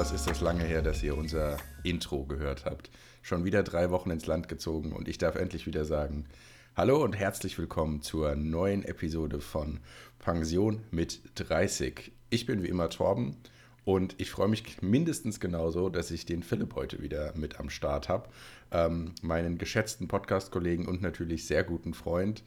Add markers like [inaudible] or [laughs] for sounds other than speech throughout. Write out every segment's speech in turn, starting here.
Was ist das lange her, dass ihr unser Intro gehört habt. Schon wieder drei Wochen ins Land gezogen und ich darf endlich wieder sagen, hallo und herzlich willkommen zur neuen Episode von Pension mit 30. Ich bin wie immer Torben und ich freue mich mindestens genauso, dass ich den Philipp heute wieder mit am Start habe. Ähm, meinen geschätzten Podcast-Kollegen und natürlich sehr guten Freund.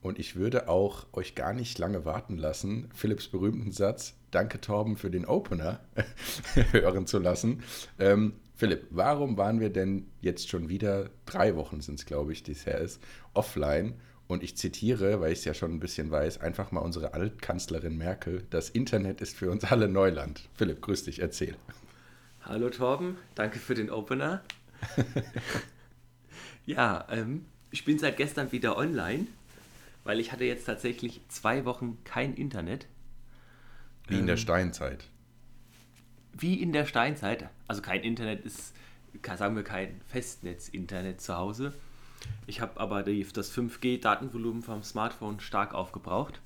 Und ich würde auch euch gar nicht lange warten lassen, Philipps berühmten Satz, danke Torben für den Opener, [laughs] hören zu lassen. Ähm, Philipp, warum waren wir denn jetzt schon wieder, drei Wochen sind es, glaube ich, dies her ist, offline? Und ich zitiere, weil ich es ja schon ein bisschen weiß, einfach mal unsere Altkanzlerin Merkel, das Internet ist für uns alle Neuland. Philipp, grüß dich, erzähl. Hallo Torben, danke für den Opener. [laughs] ja, ähm, ich bin seit gestern wieder online weil ich hatte jetzt tatsächlich zwei Wochen kein Internet. Wie in der ähm, Steinzeit. Wie in der Steinzeit. Also kein Internet ist, sagen wir, kein Festnetz-Internet zu Hause. Ich habe aber die, das 5G-Datenvolumen vom Smartphone stark aufgebraucht.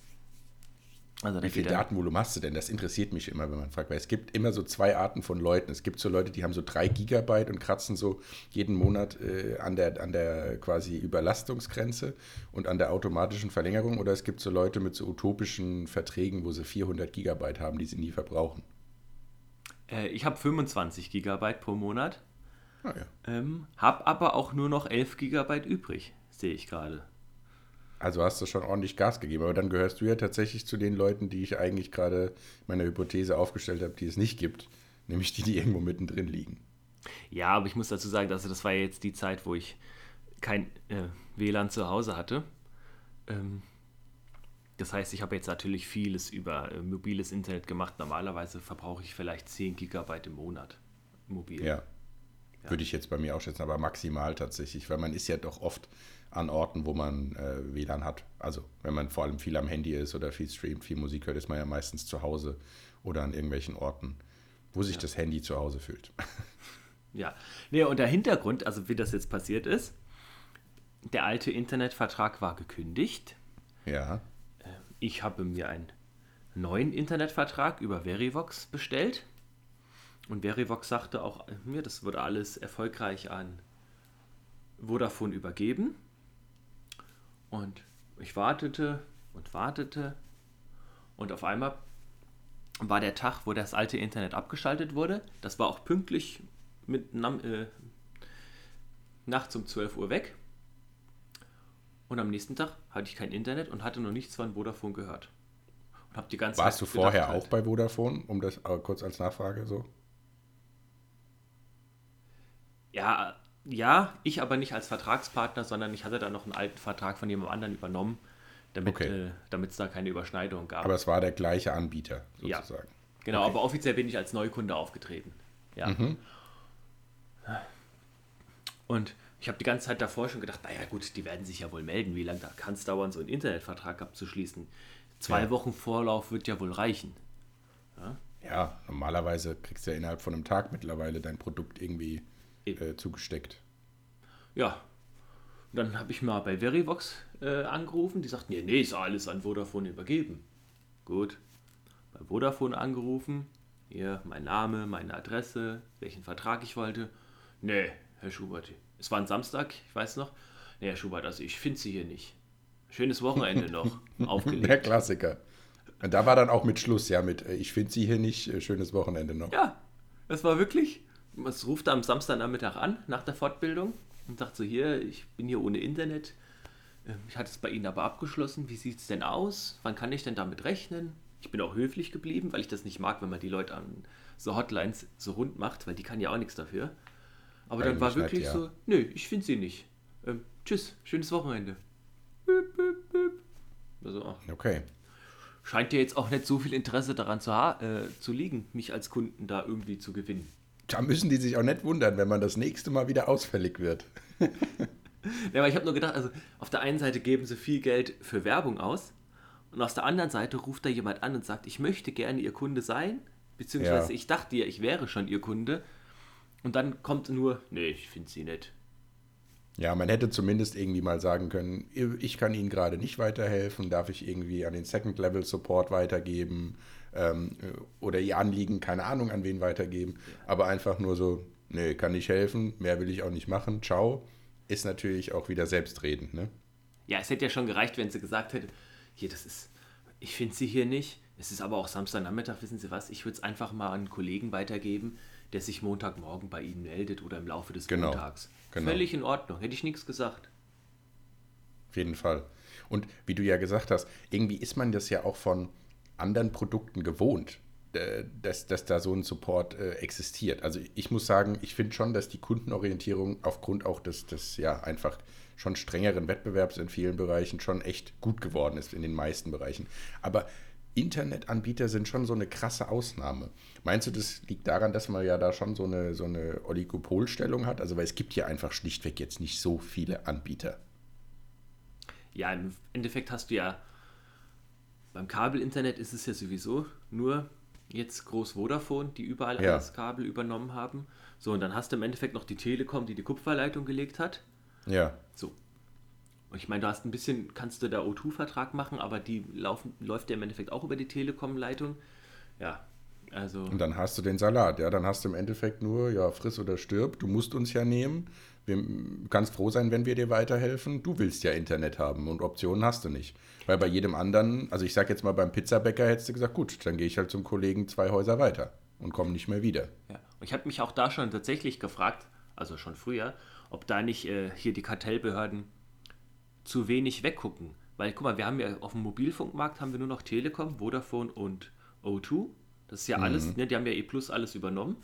Also Wie viel Datenvolumen hast du denn? Das interessiert mich immer, wenn man fragt, weil es gibt immer so zwei Arten von Leuten. Es gibt so Leute, die haben so drei Gigabyte und kratzen so jeden Monat äh, an, der, an der quasi Überlastungsgrenze und an der automatischen Verlängerung. Oder es gibt so Leute mit so utopischen Verträgen, wo sie 400 Gigabyte haben, die sie nie verbrauchen. Äh, ich habe 25 Gigabyte pro Monat. Ah, ja. ähm, habe aber auch nur noch 11 Gigabyte übrig, sehe ich gerade. Also hast du schon ordentlich Gas gegeben, aber dann gehörst du ja tatsächlich zu den Leuten, die ich eigentlich gerade meiner Hypothese aufgestellt habe, die es nicht gibt, nämlich die, die irgendwo mittendrin liegen. Ja, aber ich muss dazu sagen, also das war jetzt die Zeit, wo ich kein äh, WLAN zu Hause hatte. Ähm, das heißt, ich habe jetzt natürlich vieles über äh, mobiles Internet gemacht. Normalerweise verbrauche ich vielleicht 10 Gigabyte im Monat mobil. Ja. ja. Würde ich jetzt bei mir auch schätzen, aber maximal tatsächlich, weil man ist ja doch oft an Orten, wo man äh, WLAN hat. Also wenn man vor allem viel am Handy ist oder viel streamt, viel Musik hört, ist man ja meistens zu Hause oder an irgendwelchen Orten, wo sich ja. das Handy zu Hause fühlt. [laughs] Ja, nee, und der Hintergrund, also wie das jetzt passiert ist, der alte Internetvertrag war gekündigt. Ja. Äh, ich habe mir einen neuen Internetvertrag über Verivox bestellt. Und Verivox sagte auch mir, das wurde alles erfolgreich an Vodafone übergeben. Und ich wartete und wartete und auf einmal war der Tag, wo das alte Internet abgeschaltet wurde. Das war auch pünktlich mit äh, nachts um 12 Uhr weg. Und am nächsten Tag hatte ich kein Internet und hatte noch nichts von Vodafone gehört. Und hab die ganze Warst Zeit du vorher gedacht, auch bei Vodafone, um das äh, kurz als Nachfrage so? Ja, ja, ich aber nicht als Vertragspartner, sondern ich hatte da noch einen alten Vertrag von jemand anderem übernommen, damit okay. äh, es da keine Überschneidung gab. Aber es war der gleiche Anbieter sozusagen. Ja, genau, okay. aber offiziell bin ich als Neukunde aufgetreten. Ja. Mhm. Und ich habe die ganze Zeit davor schon gedacht, naja gut, die werden sich ja wohl melden, wie lange da kann es dauern, so einen Internetvertrag abzuschließen. Zwei ja. Wochen Vorlauf wird ja wohl reichen. Ja? ja, normalerweise kriegst du ja innerhalb von einem Tag mittlerweile dein Produkt irgendwie äh, zugesteckt. Ja. Und dann habe ich mal bei Verivox äh, angerufen. Die sagten, nee, nee, ist alles an Vodafone übergeben. Gut. Bei Vodafone angerufen. Hier, mein Name, meine Adresse, welchen Vertrag ich wollte. Nee, Herr Schubert, es war ein Samstag, ich weiß noch. Nee, Herr Schubert, also ich finde Sie hier nicht. Schönes Wochenende noch [laughs] aufgelegt. Der Klassiker. Und da war dann auch mit Schluss, ja, mit äh, ich finde Sie hier nicht, äh, schönes Wochenende noch. Ja, das war wirklich es ruft am Samstagnachmittag an, nach der Fortbildung, und sagt so, hier, ich bin hier ohne Internet. Ähm, ich hatte es bei Ihnen aber abgeschlossen. Wie sieht es denn aus? Wann kann ich denn damit rechnen? Ich bin auch höflich geblieben, weil ich das nicht mag, wenn man die Leute an so Hotlines so rund macht, weil die kann ja auch nichts dafür. Aber dann war wirklich nicht, ja. so, nö, ich finde sie nicht. Ähm, tschüss, schönes Wochenende. Bip, bip, bip. Also, ach. Okay. Scheint dir jetzt auch nicht so viel Interesse daran zu, äh, zu liegen, mich als Kunden da irgendwie zu gewinnen da müssen die sich auch nicht wundern, wenn man das nächste Mal wieder ausfällig wird. [laughs] ja, aber ich habe nur gedacht, also auf der einen Seite geben sie viel Geld für Werbung aus und auf der anderen Seite ruft da jemand an und sagt, ich möchte gerne ihr Kunde sein, beziehungsweise ja. ich dachte ja, ich wäre schon ihr Kunde. Und dann kommt nur, nee, ich finde sie nicht. Ja, man hätte zumindest irgendwie mal sagen können, ich kann Ihnen gerade nicht weiterhelfen, darf ich irgendwie an den Second Level Support weitergeben? Ähm, oder ihr Anliegen, keine Ahnung, an wen weitergeben. Aber einfach nur so, nee, kann nicht helfen, mehr will ich auch nicht machen, ciao, ist natürlich auch wieder selbstredend, ne? Ja, es hätte ja schon gereicht, wenn sie gesagt hätte, hier, das ist, ich finde sie hier nicht, es ist aber auch Samstagnachmittag, wissen Sie was, ich würde es einfach mal an einen Kollegen weitergeben, der sich Montagmorgen bei Ihnen meldet oder im Laufe des Genau, Montags. genau. Völlig in Ordnung, hätte ich nichts gesagt. Auf jeden Fall. Und wie du ja gesagt hast, irgendwie ist man das ja auch von anderen Produkten gewohnt, äh, dass, dass da so ein Support äh, existiert. Also ich muss sagen, ich finde schon, dass die Kundenorientierung aufgrund auch des, des ja einfach schon strengeren Wettbewerbs in vielen Bereichen schon echt gut geworden ist, in den meisten Bereichen. Aber Internetanbieter sind schon so eine krasse Ausnahme. Meinst du, das liegt daran, dass man ja da schon so eine, so eine Oligopolstellung hat? Also weil es gibt ja einfach schlichtweg jetzt nicht so viele Anbieter. Ja, im Endeffekt hast du ja beim Kabelinternet ist es ja sowieso nur jetzt groß Vodafone, die überall Ja. alles Kabel übernommen haben. So, und dann hast du im Endeffekt noch die Telekom, die die Kupferleitung gelegt hat. Ja, So. Und ich meine, du hast ein bisschen, kannst du da O2-Vertrag machen, aber die laufen, läuft ja im Endeffekt auch über die Telekom-Leitung. Ja, also. Und dann hast du den Salat, ja, dann hast du im Endeffekt nur, ja, friss oder stirb, du musst uns ja nehmen. Wir kannst froh sein, wenn wir dir weiterhelfen. Du willst ja Internet haben und Optionen hast du nicht. Weil bei jedem anderen, also ich sag jetzt mal beim Pizzabäcker hättest du gesagt, gut, dann gehe ich halt zum Kollegen zwei Häuser weiter und komme nicht mehr wieder. Ja. Und ich habe mich auch da schon tatsächlich gefragt, also schon früher, ob da nicht äh, hier die Kartellbehörden zu wenig weggucken. Weil, guck mal, wir haben ja auf dem Mobilfunkmarkt haben wir nur noch Telekom, Vodafone und O2. Das ist ja alles, ne, die haben ja E Plus alles übernommen.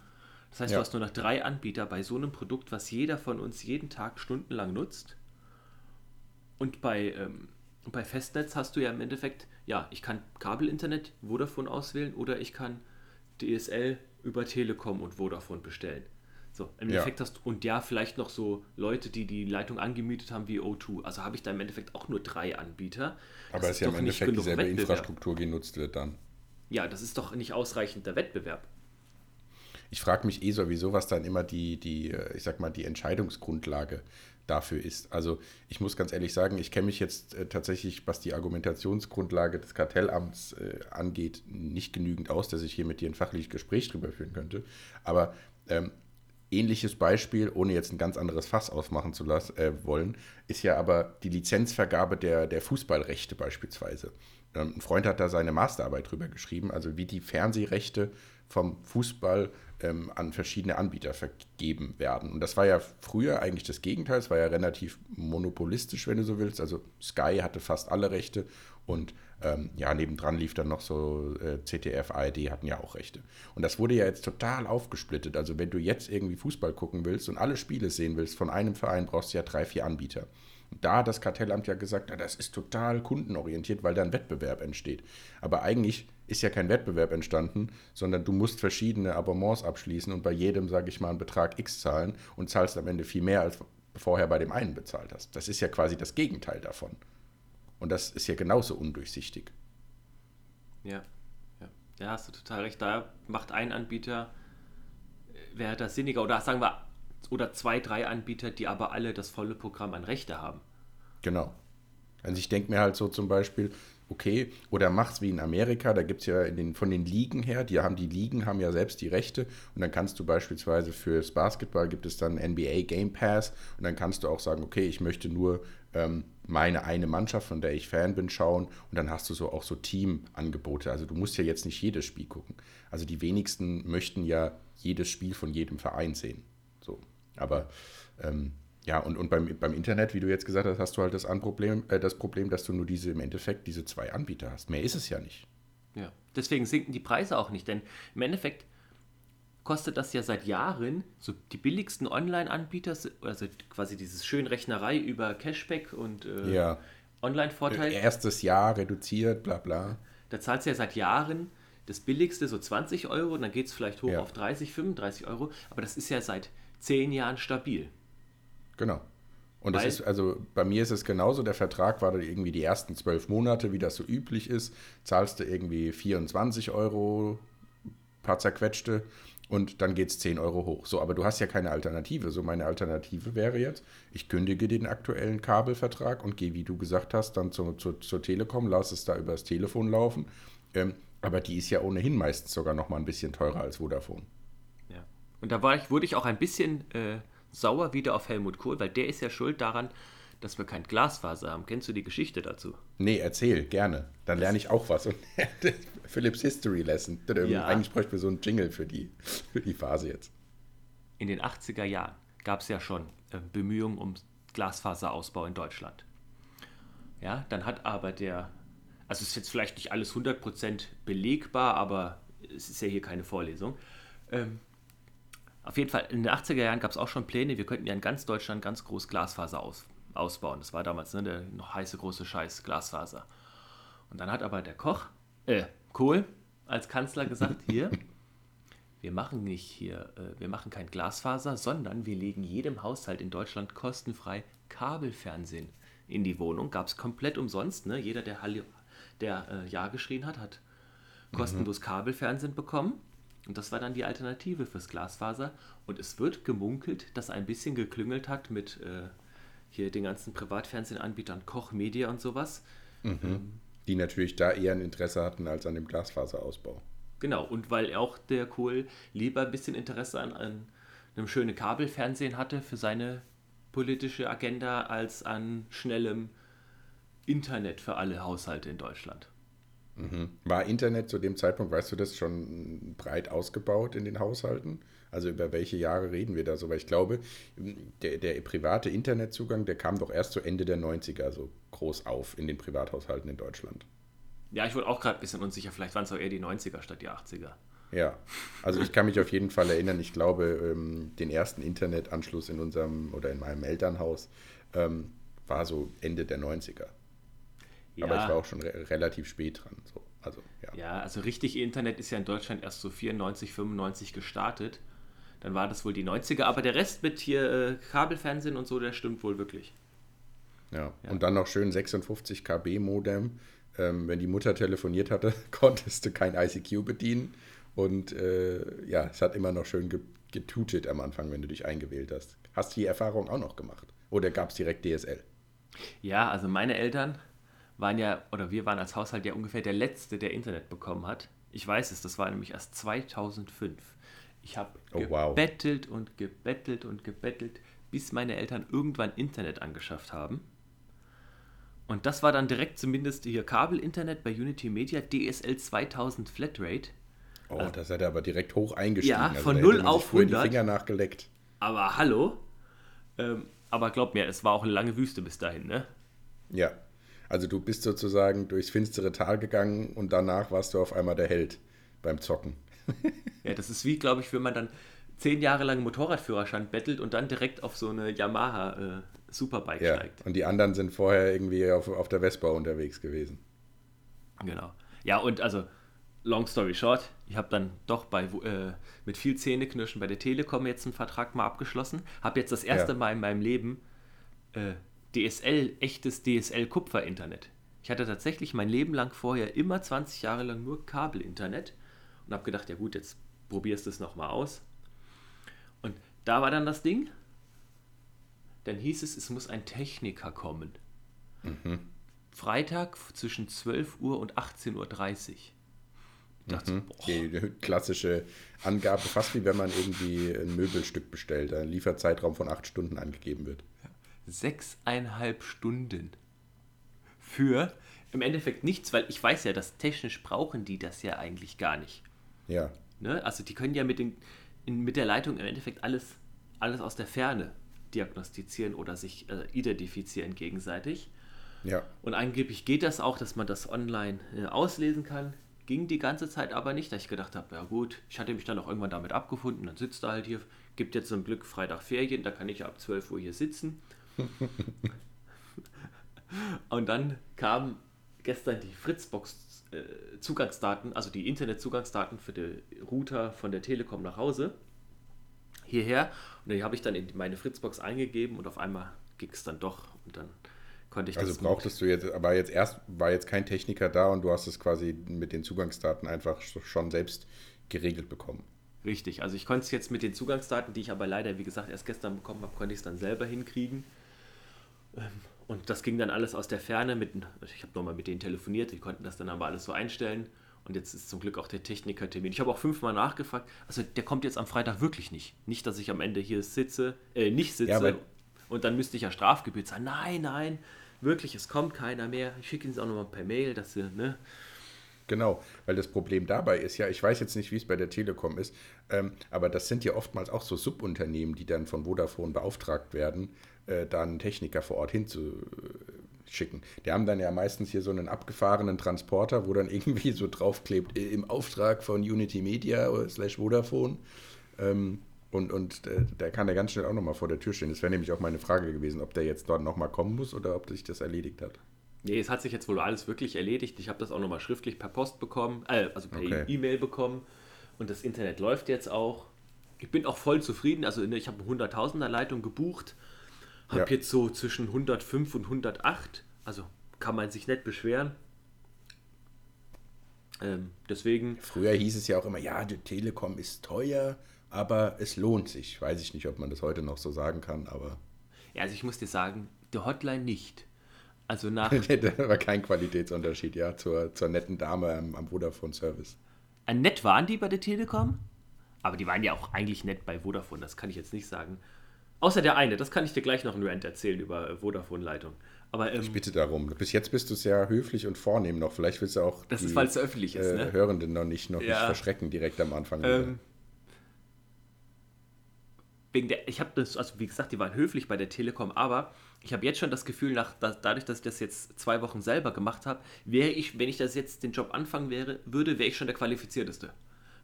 Das heißt, Ja. du hast nur noch drei Anbieter bei so einem Produkt, was jeder von uns jeden Tag stundenlang nutzt. Und bei, ähm, bei Festnetz hast du ja im Endeffekt, ja, ich kann Kabelinternet, Vodafone auswählen oder ich kann DSL über Telekom und Vodafone bestellen. So, im Ja. Endeffekt hast du, und ja, vielleicht noch so Leute, die die Leitung angemietet haben wie O2. Also habe ich da im Endeffekt auch nur drei Anbieter. Aber Das es ist ja im Endeffekt dieselbe. Infrastruktur genutzt wird dann. Ja, das ist doch nicht ausreichender Wettbewerb. Ich frage mich eh sowieso, was dann immer die, die, äh, ich sag mal, die Entscheidungsgrundlage dafür ist. Also ich muss ganz ehrlich sagen, ich kenne mich jetzt äh, tatsächlich, was die Argumentationsgrundlage des Kartellamts äh, angeht, nicht genügend aus, dass ich hier mit dir ein fachliches Gespräch drüber führen könnte. Aber ähm, ähnliches Beispiel, ohne jetzt ein ganz anderes Fass aufmachen zu lassen, äh, wollen, ist ja aber die Lizenzvergabe der, der Fußballrechte beispielsweise. Ähm, ein Freund hat da seine Masterarbeit drüber geschrieben, also wie die Fernsehrechte vom Fußball ähm, an verschiedene Anbieter vergeben werden. Und das war ja früher eigentlich das Gegenteil, es war ja relativ monopolistisch, wenn du so willst. Also Sky hatte fast alle Rechte und ähm, ja, nebendran lief dann noch so äh, ZDF, ARD hatten ja auch Rechte. Und das wurde ja jetzt total aufgesplittet. Also wenn du jetzt irgendwie Fußball gucken willst und alle Spiele sehen willst von einem Verein, brauchst du ja drei, vier Anbieter. Da hat das Kartellamt ja gesagt, ja, das ist total kundenorientiert, weil da ein Wettbewerb entsteht. Aber eigentlich ist ja kein Wettbewerb entstanden, sondern du musst verschiedene Abonnements abschließen und bei jedem, sage ich mal, einen Betrag X zahlen und zahlst am Ende viel mehr, als vorher bei dem einen bezahlt hast. Das ist ja quasi das Gegenteil davon. Und das ist ja genauso undurchsichtig. Ja, ja. Ja, hast du total recht. Da macht ein Anbieter, äh, wäre das sinniger. Oder sagen wir, oder zwei, drei Anbieter, die aber alle das volle Programm an Rechte haben. Genau. Also ich denke mir halt so zum Beispiel, okay, oder mach's wie in Amerika, da gibt es ja den, von den Ligen her, die haben die Ligen, haben ja selbst die Rechte und dann kannst du beispielsweise fürs Basketball gibt es dann NBA Game Pass und dann kannst du auch sagen, okay, ich möchte nur ähm, meine eine Mannschaft, von der ich Fan bin, schauen und dann hast du so auch so Teamangebote. Also du musst ja jetzt nicht jedes Spiel gucken. Also die wenigsten möchten ja jedes Spiel von jedem Verein sehen. Aber ähm, ja, und, und beim, beim Internet, wie du jetzt gesagt hast, hast du halt das, Anproblem, äh, das Problem, dass du nur diese im Endeffekt diese zwei Anbieter hast. Mehr ist es ja nicht. Ja. Deswegen sinken die Preise auch nicht, denn im Endeffekt kostet das ja seit Jahren so die billigsten Online-Anbieter, also quasi dieses Schönrechnerei über Cashback und äh, Ja. Online-Vorteil. Erstes Jahr reduziert, bla bla. Da zahlst du ja seit Jahren das billigste so 20 Euro und dann geht es vielleicht hoch Ja. auf 30, 35 Euro, aber das ist ja seit 10 Jahren stabil. Genau. Und das Weil- ist, also bei mir ist es genauso, der Vertrag war dann irgendwie die ersten zwölf Monate, wie das so üblich ist, zahlst du irgendwie 24 Euro, paar zerquetschte und dann geht es 10 Euro hoch. So, aber du hast ja keine Alternative. So, meine Alternative wäre jetzt, ich kündige den aktuellen Kabelvertrag und gehe, wie du gesagt hast, dann zur, zur, zur Telekom, lass es da übers Telefon laufen. Ähm, Aber die ist ja ohnehin meistens sogar noch mal ein bisschen teurer als Vodafone. Und da war ich, wurde ich auch ein bisschen äh, sauer wieder auf Helmut Kohl, weil der ist ja schuld daran, dass wir kein Glasfaser haben. Kennst du die Geschichte dazu? Nee, erzähl, gerne. Dann lerne ich auch was. Und [laughs] Philips History Lesson. Ja. Eigentlich bräuchten wir so einen Jingle für die, für die Phase jetzt. In den 80er Jahren gab es ja schon äh, Bemühungen um Glasfaserausbau in Deutschland. Ja, dann hat aber der, also ist jetzt vielleicht nicht alles 100% belegbar, aber es ist ja hier keine Vorlesung. Ähm, auf jeden Fall, in den 80er Jahren gab es auch schon Pläne, wir könnten ja in ganz Deutschland ganz groß Glasfaser aus, ausbauen. Das war damals ne, der noch heiße große Scheiß Glasfaser. Und dann hat aber der Koch, äh, Kohl als Kanzler gesagt, hier, [laughs] wir machen nicht hier, äh, wir machen kein Glasfaser, sondern wir legen jedem Haushalt in Deutschland kostenfrei Kabelfernsehen in die Wohnung. Gab es komplett umsonst. Ne? Jeder, der, Halli, der äh, Ja geschrien hat, hat kostenlos mhm. Kabelfernsehen bekommen. Und das war dann die Alternative fürs Glasfaser. Und es wird gemunkelt, dass ein bisschen geklüngelt hat mit äh, hier den ganzen Privatfernsehanbietern, Koch, Media und sowas. Mhm. Ähm, die natürlich da eher ein Interesse hatten als an dem Glasfaserausbau. Genau, und weil auch der Kohl lieber ein bisschen Interesse an, an einem schönen Kabelfernsehen hatte für seine politische Agenda als an schnellem Internet für alle Haushalte in Deutschland. Mhm. War Internet zu dem Zeitpunkt, weißt du das, schon breit ausgebaut in den Haushalten? Also über welche Jahre reden wir da so? Weil ich glaube, der, der private Internetzugang, der kam doch erst zu Ende der 90er so groß auf in den Privathaushalten in Deutschland. Ja, ich wurde auch gerade ein bisschen unsicher. Vielleicht waren es auch eher die 90er statt die 80er. Ja, also ich kann mich auf jeden Fall erinnern. Ich glaube, ähm, den ersten Internetanschluss in unserem oder in meinem Elternhaus ähm, war so Ende der 90er. Ja. Aber ich war auch schon re relativ spät dran. So. Also, ja. ja, also richtig Internet ist ja in Deutschland erst so 94, 95 gestartet. Dann war das wohl die 90er, aber der Rest mit hier äh, Kabelfernsehen und so, der stimmt wohl wirklich. Ja. ja. und dann noch schön 56 KB Modem ähm, wenn die Mutter telefoniert hatte, [laughs] konntest du kein ICQ bedienen. Und äh, ja, es hat immer noch schön getutet am Anfang, wenn du dich eingewählt hast. Hast du die Erfahrung auch noch gemacht? Oder gab es direkt DSL? Ja, also meine Eltern waren ja, oder wir waren als Haushalt ja ungefähr der Letzte, der Internet bekommen hat. Ich weiß es, das war nämlich erst 2005. Ich habe oh, gebettelt wow. und gebettelt und gebettelt, bis meine Eltern irgendwann Internet angeschafft haben. Und das war dann direkt zumindest hier Kabel-Internet bei Unity Media, DSL 2000 Flatrate. Oh, also, da seid ihr aber direkt hoch eingestiegen. Ja, also von also, 0 auf 100. die Finger nachgeleckt. Aber hallo? Ähm, aber glaub mir, es war auch eine lange Wüste bis dahin, ne? Ja. Also du bist sozusagen durchs finstere Tal gegangen und danach warst du auf einmal der Held beim Zocken. [laughs] ja, das ist wie, glaube ich, wenn man dann zehn Jahre lang Motorradführerschein bettelt und dann direkt auf so eine Yamaha äh, Superbike ja, steigt. Und die anderen sind vorher irgendwie auf, auf der Vespa unterwegs gewesen. Genau. Ja, und also, long story short, ich habe dann doch bei, äh, mit viel Zähneknirschen bei der Telekom jetzt einen Vertrag mal abgeschlossen. Habe jetzt das erste ja. Mal in meinem Leben äh, DSL, echtes DSL-Kupfer-Internet. Ich hatte tatsächlich mein Leben lang vorher immer 20 Jahre lang nur Kabel-Internet und habe gedacht, ja gut, jetzt probierst du es nochmal aus. Und da war dann das Ding, dann hieß es, es muss ein Techniker kommen. Mhm. Freitag zwischen 12 Uhr und 18.30 Uhr. Dachte, mhm. Die klassische Angabe, fast wie wenn man irgendwie ein Möbelstück bestellt, ein Lieferzeitraum von acht Stunden angegeben wird. Sechseinhalb Stunden. Für im Endeffekt nichts, weil ich weiß ja, dass technisch brauchen die das ja eigentlich gar nicht. Ja. Ne? Also die können ja mit, den, in, mit der Leitung im Endeffekt alles, alles aus der Ferne diagnostizieren oder sich äh, identifizieren gegenseitig. Ja. Und angeblich geht das auch, dass man das online äh, auslesen kann. Ging die ganze Zeit aber nicht, da ich gedacht habe, ja gut, ich hatte mich dann auch irgendwann damit abgefunden, dann sitzt er halt hier, gibt jetzt zum Glück Freitag Ferien, da kann ich ab 12 Uhr hier sitzen. [laughs] und dann kamen gestern die Fritzbox äh, Zugangsdaten, also die Internetzugangsdaten für den Router von der Telekom nach Hause hierher. Und die habe ich dann in meine Fritzbox eingegeben und auf einmal ging es dann doch und dann konnte ich also das. Also brauchtest du jetzt, aber jetzt erst war jetzt kein Techniker da und du hast es quasi mit den Zugangsdaten einfach schon selbst geregelt bekommen. Richtig, also ich konnte es jetzt mit den Zugangsdaten, die ich aber leider, wie gesagt, erst gestern bekommen habe, konnte ich es dann selber hinkriegen. Ähm, und das ging dann alles aus der Ferne. Mit, ich habe nochmal mit denen telefoniert, die konnten das dann aber alles so einstellen. Und jetzt ist zum Glück auch der Technikertermin. Ich habe auch fünfmal nachgefragt. Also der kommt jetzt am Freitag wirklich nicht. Nicht, dass ich am Ende hier sitze, äh, nicht sitze Ja, und dann müsste ich ja Strafgebühr zahlen. Nein, nein, wirklich, es kommt keiner mehr. Ich schicke Ihnen es auch nochmal per Mail, dass Sie, ne? Genau, weil das Problem dabei ist ja, ich weiß jetzt nicht, wie es bei der Telekom ist, ähm, aber das sind ja oftmals auch so Subunternehmen, die dann von Vodafone beauftragt werden, äh, da einen Techniker vor Ort hinzuschicken. Die haben dann ja meistens hier so einen abgefahrenen Transporter, wo dann [laughs] irgendwie so draufklebt, äh, im Auftrag von Unity Media oder slash Vodafone. Ähm, und und äh, der kann ja ganz schnell auch nochmal vor der Tür stehen. Das wäre nämlich auch meine Frage gewesen, ob der jetzt dort nochmal kommen muss oder ob sich das erledigt hat. Nee, es hat sich jetzt wohl alles wirklich erledigt. Ich habe das auch nochmal schriftlich per Post bekommen, äh, also per Okay. E-Mail bekommen. Und das Internet läuft jetzt auch. Ich bin auch voll zufrieden. Also ne, ich habe eine 100.000er Leitung gebucht. Habe Ja. jetzt so zwischen 105 und 108. Also kann man sich nicht beschweren. Ähm, deswegen, Früher hieß es ja auch immer, ja, die Telekom ist teuer, aber es lohnt sich. Weiß ich nicht, ob man das heute noch so sagen kann, aber ja, also ich muss dir sagen, der Hotline nicht. Also [laughs] nach da war kein Qualitätsunterschied, ja, zur, zur netten Dame am, am Vodafone-Service. Ein nett waren die bei der Telekom, aber die waren ja auch eigentlich nett bei Vodafone, das kann ich jetzt nicht sagen. Außer der eine, das kann ich dir gleich noch einen Rant erzählen über äh, Vodafone-Leitung. Aber ähm, Ich bitte darum. Bis jetzt bist du sehr höflich und vornehm noch. Vielleicht willst du auch das die ist, weil es öffentlich ist, äh, ne? Hörenden noch nicht, noch nicht Ja. verschrecken direkt am Anfang. Ähm, wegen der, ich habe das, also wie gesagt, die waren höflich bei der Telekom, aber ich habe jetzt schon das Gefühl, nach, da, dadurch, dass ich das jetzt zwei Wochen selber gemacht habe, wäre ich, wenn ich das jetzt den Job anfangen wäre, würde, wäre ich schon der Qualifizierteste.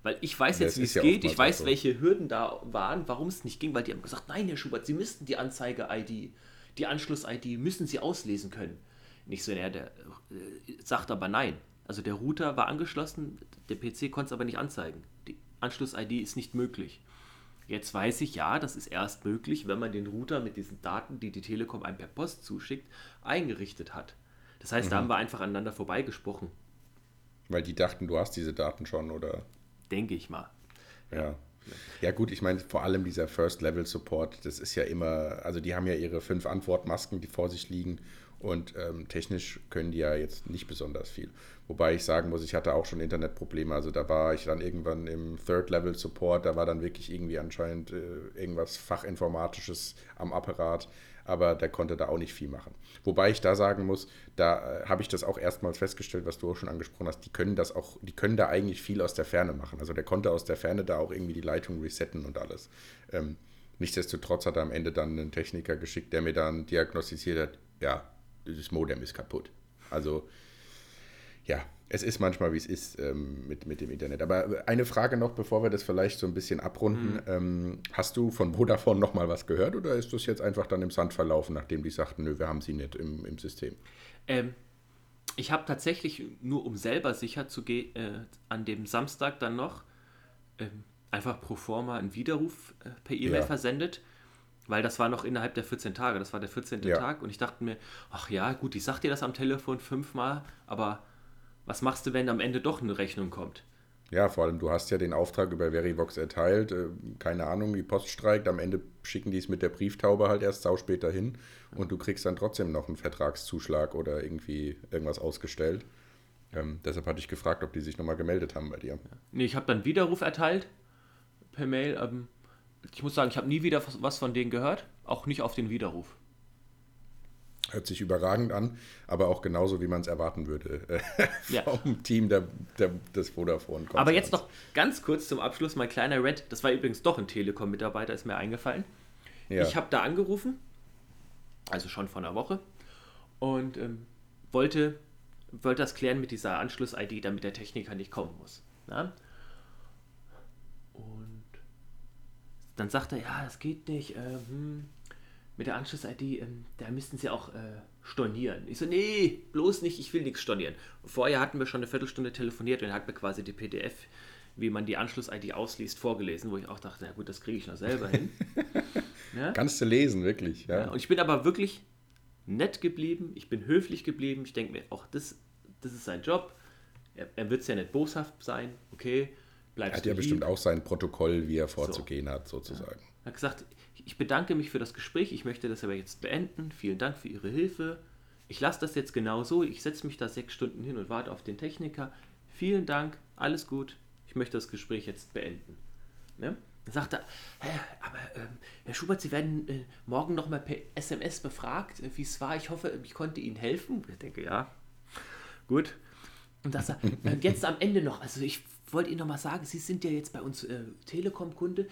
Weil ich weiß Ja, jetzt, wie es ja geht, ich weiß, so. welche Hürden da waren, warum es nicht ging, weil die haben gesagt, nein, Herr Schubert, Sie müssten die Anzeige-ID, die Anschluss-ID, müssen Sie auslesen können. Nicht so, naja, der äh, sagt aber nein. Also der Router war angeschlossen, der PC konnte es aber nicht anzeigen. Die Anschluss-ID ist nicht möglich. Jetzt weiß ich, ja, das ist erst möglich, wenn man den Router mit diesen Daten, die die Telekom einem per Post zuschickt, eingerichtet hat. Das heißt, da haben wir einfach aneinander vorbeigesprochen, Weil die dachten, du hast diese Daten schon, oder? denke ich mal. Ja. Ja gut, ich meine, vor allem dieser First-Level-Support, das ist ja immer, also die haben ja ihre fünf Antwortmasken, die vor sich liegen und ähm, technisch können die ja jetzt nicht besonders viel. Wobei ich sagen muss, ich hatte auch schon Internetprobleme, also da war ich dann irgendwann im Third-Level-Support, da war dann wirklich irgendwie anscheinend äh, irgendwas Fachinformatisches am Apparat, aber der konnte da auch nicht viel machen. Wobei ich da sagen muss, da äh, habe ich das auch erstmals festgestellt, was du auch schon angesprochen hast, die können das auch, die können da eigentlich viel aus der Ferne machen. Also der konnte aus der Ferne da auch irgendwie die Leitung resetten und alles. Ähm, nichtsdestotrotz hat er am Ende dann einen Techniker geschickt, der mir dann diagnostiziert hat, ja, das Modem ist kaputt. Also ja, es ist manchmal, wie es ist ähm, mit, mit dem Internet. Aber eine Frage noch, bevor wir das vielleicht so ein bisschen abrunden. Ähm, hast du von Vodafone noch mal was gehört oder ist das jetzt einfach dann im Sand verlaufen, nachdem die sagten, nö, wir haben sie nicht im, im System? Ähm, ich habe tatsächlich, nur um selber sicher zu gehen, äh, an dem Samstag dann noch ähm, einfach pro forma einen Widerruf äh, per E-Mail Ja. versendet, weil das war noch innerhalb der 14 Tage, das war der 14. Ja. Tag und ich dachte mir, ach ja, gut, ich sag dir das am Telefon fünfmal, aber was machst du, wenn am Ende doch eine Rechnung kommt? Ja, vor allem, du hast ja den Auftrag über Verivox erteilt. Äh, keine Ahnung, die Post streikt. Am Ende schicken die es mit der Brieftaube halt erst sau später hin. Und du kriegst dann trotzdem noch einen Vertragszuschlag oder irgendwie irgendwas ausgestellt. Ähm, deshalb hatte ich gefragt, ob die sich nochmal gemeldet haben bei dir. Nee, ich habe dann Widerruf erteilt per Mail. Ähm, ich muss sagen, ich habe nie wieder was- von denen gehört, auch nicht auf den Widerruf. Hört sich überragend an, aber auch genauso, wie man es erwarten würde äh, [laughs] Ja. vom Team der, der, des vodafone Aber jetzt noch ganz kurz zum Abschluss mein kleiner Red. Das war übrigens doch ein Telekom-Mitarbeiter, ist mir eingefallen. Ja. Ich habe da angerufen, also schon vor einer Woche, und ähm, wollte, wollte das klären mit dieser Anschluss-ID, damit der Techniker nicht kommen muss. Na? Und dann sagt er, ja, das geht nicht. Äh, hm, mit der Anschluss-ID, ähm, da müssten sie auch äh, stornieren. Ich so, nee, bloß nicht, ich will nichts stornieren. Vorher hatten wir schon eine Viertelstunde telefoniert und er hat mir quasi die PDF, wie man die Anschluss-ID ausliest, vorgelesen, wo ich auch dachte, na gut, das kriege ich noch selber hin. [laughs] ja? Kannst du lesen, wirklich. Ja. Ja, und ich bin aber wirklich nett geblieben, ich bin höflich geblieben. Ich denke mir, auch das, das ist sein Job. Er, er wird ja nicht boshaft sein, okay, Er bleibst hat ja bestimmt auch sein Protokoll, wie er vorzugehen hat, sozusagen. Er hat gesagt, ich bedanke mich für das Gespräch, ich möchte das aber jetzt beenden. Vielen Dank für Ihre Hilfe. Ich lasse das jetzt genau so, ich setze mich da sechs Stunden hin und warte auf den Techniker. vielen Dank, alles gut, ich möchte das Gespräch jetzt beenden. Ne? Dann sagt er, aber ähm, Herr Schubert, Sie werden äh, morgen nochmal per SMS befragt, äh, wie es war. Ich hoffe, ich konnte Ihnen helfen. Ich denke, ja, gut. Und das äh, jetzt am Ende noch, also ich wollte Ihnen nochmal sagen, Sie sind ja jetzt bei uns äh, Telekom-Kunde.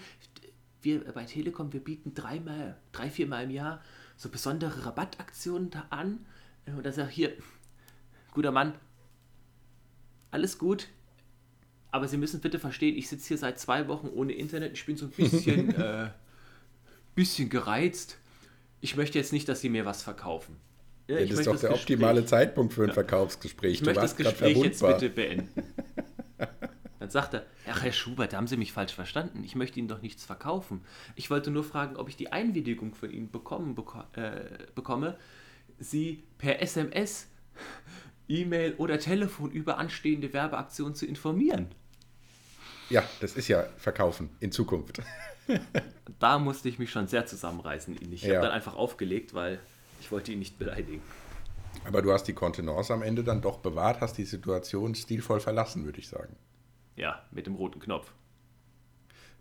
Wir äh, bei Telekom, wir bieten dreimal, drei, viermal im Jahr so besondere Rabattaktionen da an. Äh, und da sage ich hier, guter Mann, alles gut, aber Sie müssen bitte verstehen, ich sitze hier seit zwei Wochen ohne Internet. Ich bin so ein bisschen, [laughs] äh, bisschen gereizt. Ich möchte jetzt nicht, dass Sie mir was verkaufen. Ja, ja, das ist doch der Gespräch, optimale Zeitpunkt für ein ja, Verkaufsgespräch. Ich du möchte das Gespräch jetzt bitte beenden. Dann sagt er, ach Herr Schubert, da haben Sie mich falsch verstanden. Ich möchte Ihnen doch nichts verkaufen. Ich wollte nur fragen, ob ich die Einwilligung von Ihnen bekommen, beko äh, bekomme, Sie per SMS, E-Mail oder Telefon über anstehende Werbeaktionen zu informieren. Ja, das ist ja Verkaufen in Zukunft. [laughs] da musste ich mich schon sehr zusammenreißen. Ich ja. habe dann einfach aufgelegt, weil ich wollte ihn nicht beleidigen. Aber du hast die Kontenance am Ende dann doch bewahrt, hast die Situation stilvoll verlassen, würde ich sagen. Ja, mit dem roten Knopf.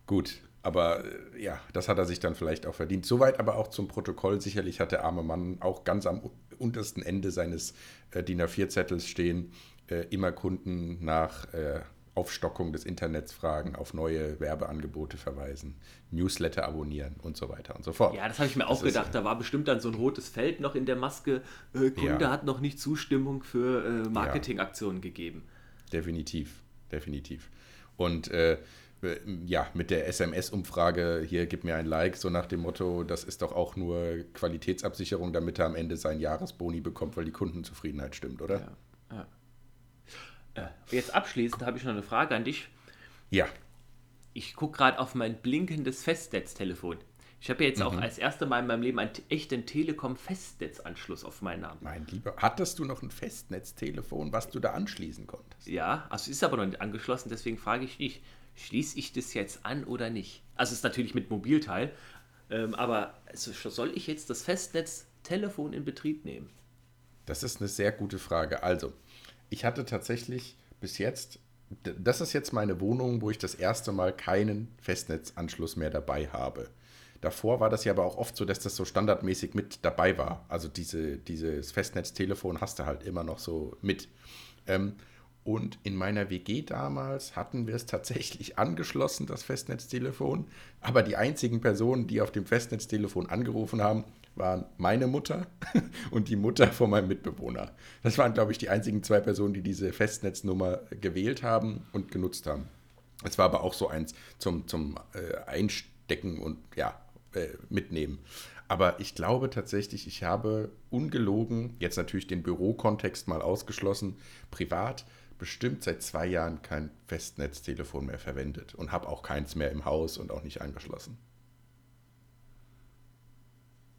Gut, aber äh, ja, das hat er sich dann vielleicht auch verdient. Soweit aber auch zum Protokoll. Sicherlich hat der arme Mann auch ganz am untersten Ende seines äh, DIN A4-Zettels stehen, äh, immer Kunden nach äh, Aufstockung des Internets fragen, auf neue Werbeangebote verweisen, Newsletter abonnieren und so weiter und so fort. Ja, das habe ich mir das auch gedacht. Ist, da war bestimmt dann so ein rotes Feld noch in der Maske. Äh, Kunde ja. hat noch nicht Zustimmung für äh, Marketingaktionen ja. gegeben. Definitiv, definitiv. Und äh, ja, mit der SMS-Umfrage, hier gib mir ein Like, so nach dem Motto, das ist doch auch nur Qualitätsabsicherung, damit er am Ende seinen Jahresboni bekommt, weil die Kundenzufriedenheit stimmt, oder? Ja, ja. Jetzt abschließend habe ich noch eine Frage an dich. Ja. Ich gucke gerade auf mein blinkendes Festnetztelefon. Ich habe jetzt mhm. auch als erstes Mal in meinem Leben einen echten Telekom-Festnetzanschluss auf meinen Namen. Mein Lieber, hattest du noch ein Festnetztelefon, was du da anschließen konntest? Ja, also ist aber noch nicht angeschlossen, deswegen frage ich dich, schließe ich das jetzt an oder nicht? Also ist natürlich mit Mobilteil, ähm, aber also soll ich jetzt das Festnetztelefon in Betrieb nehmen? Das ist eine sehr gute Frage. Also, ich hatte tatsächlich bis jetzt, das ist jetzt meine Wohnung, wo ich das erste Mal keinen Festnetzanschluss mehr dabei habe. Davor war das ja aber auch oft so, dass das so standardmäßig mit dabei war. Also diese, dieses Festnetztelefon hast du halt immer noch so mit. Ähm, und in meiner WG damals hatten wir es tatsächlich [laughs] angeschlossen, das Festnetztelefon. Aber die einzigen Personen, die auf dem Festnetztelefon angerufen haben, waren meine Mutter [laughs] und die Mutter von meinem Mitbewohner. Das waren, glaube ich, die einzigen zwei Personen, die diese Festnetznummer gewählt haben und genutzt haben. Es war aber auch so eins zum, zum äh, Einstecken und ja, äh, mitnehmen. Aber ich glaube tatsächlich, ich habe ungelogen, jetzt natürlich den Bürokontext mal ausgeschlossen, privat bestimmt seit zwei Jahren kein Festnetztelefon mehr verwendet und habe auch keins mehr im Haus und auch nicht angeschlossen.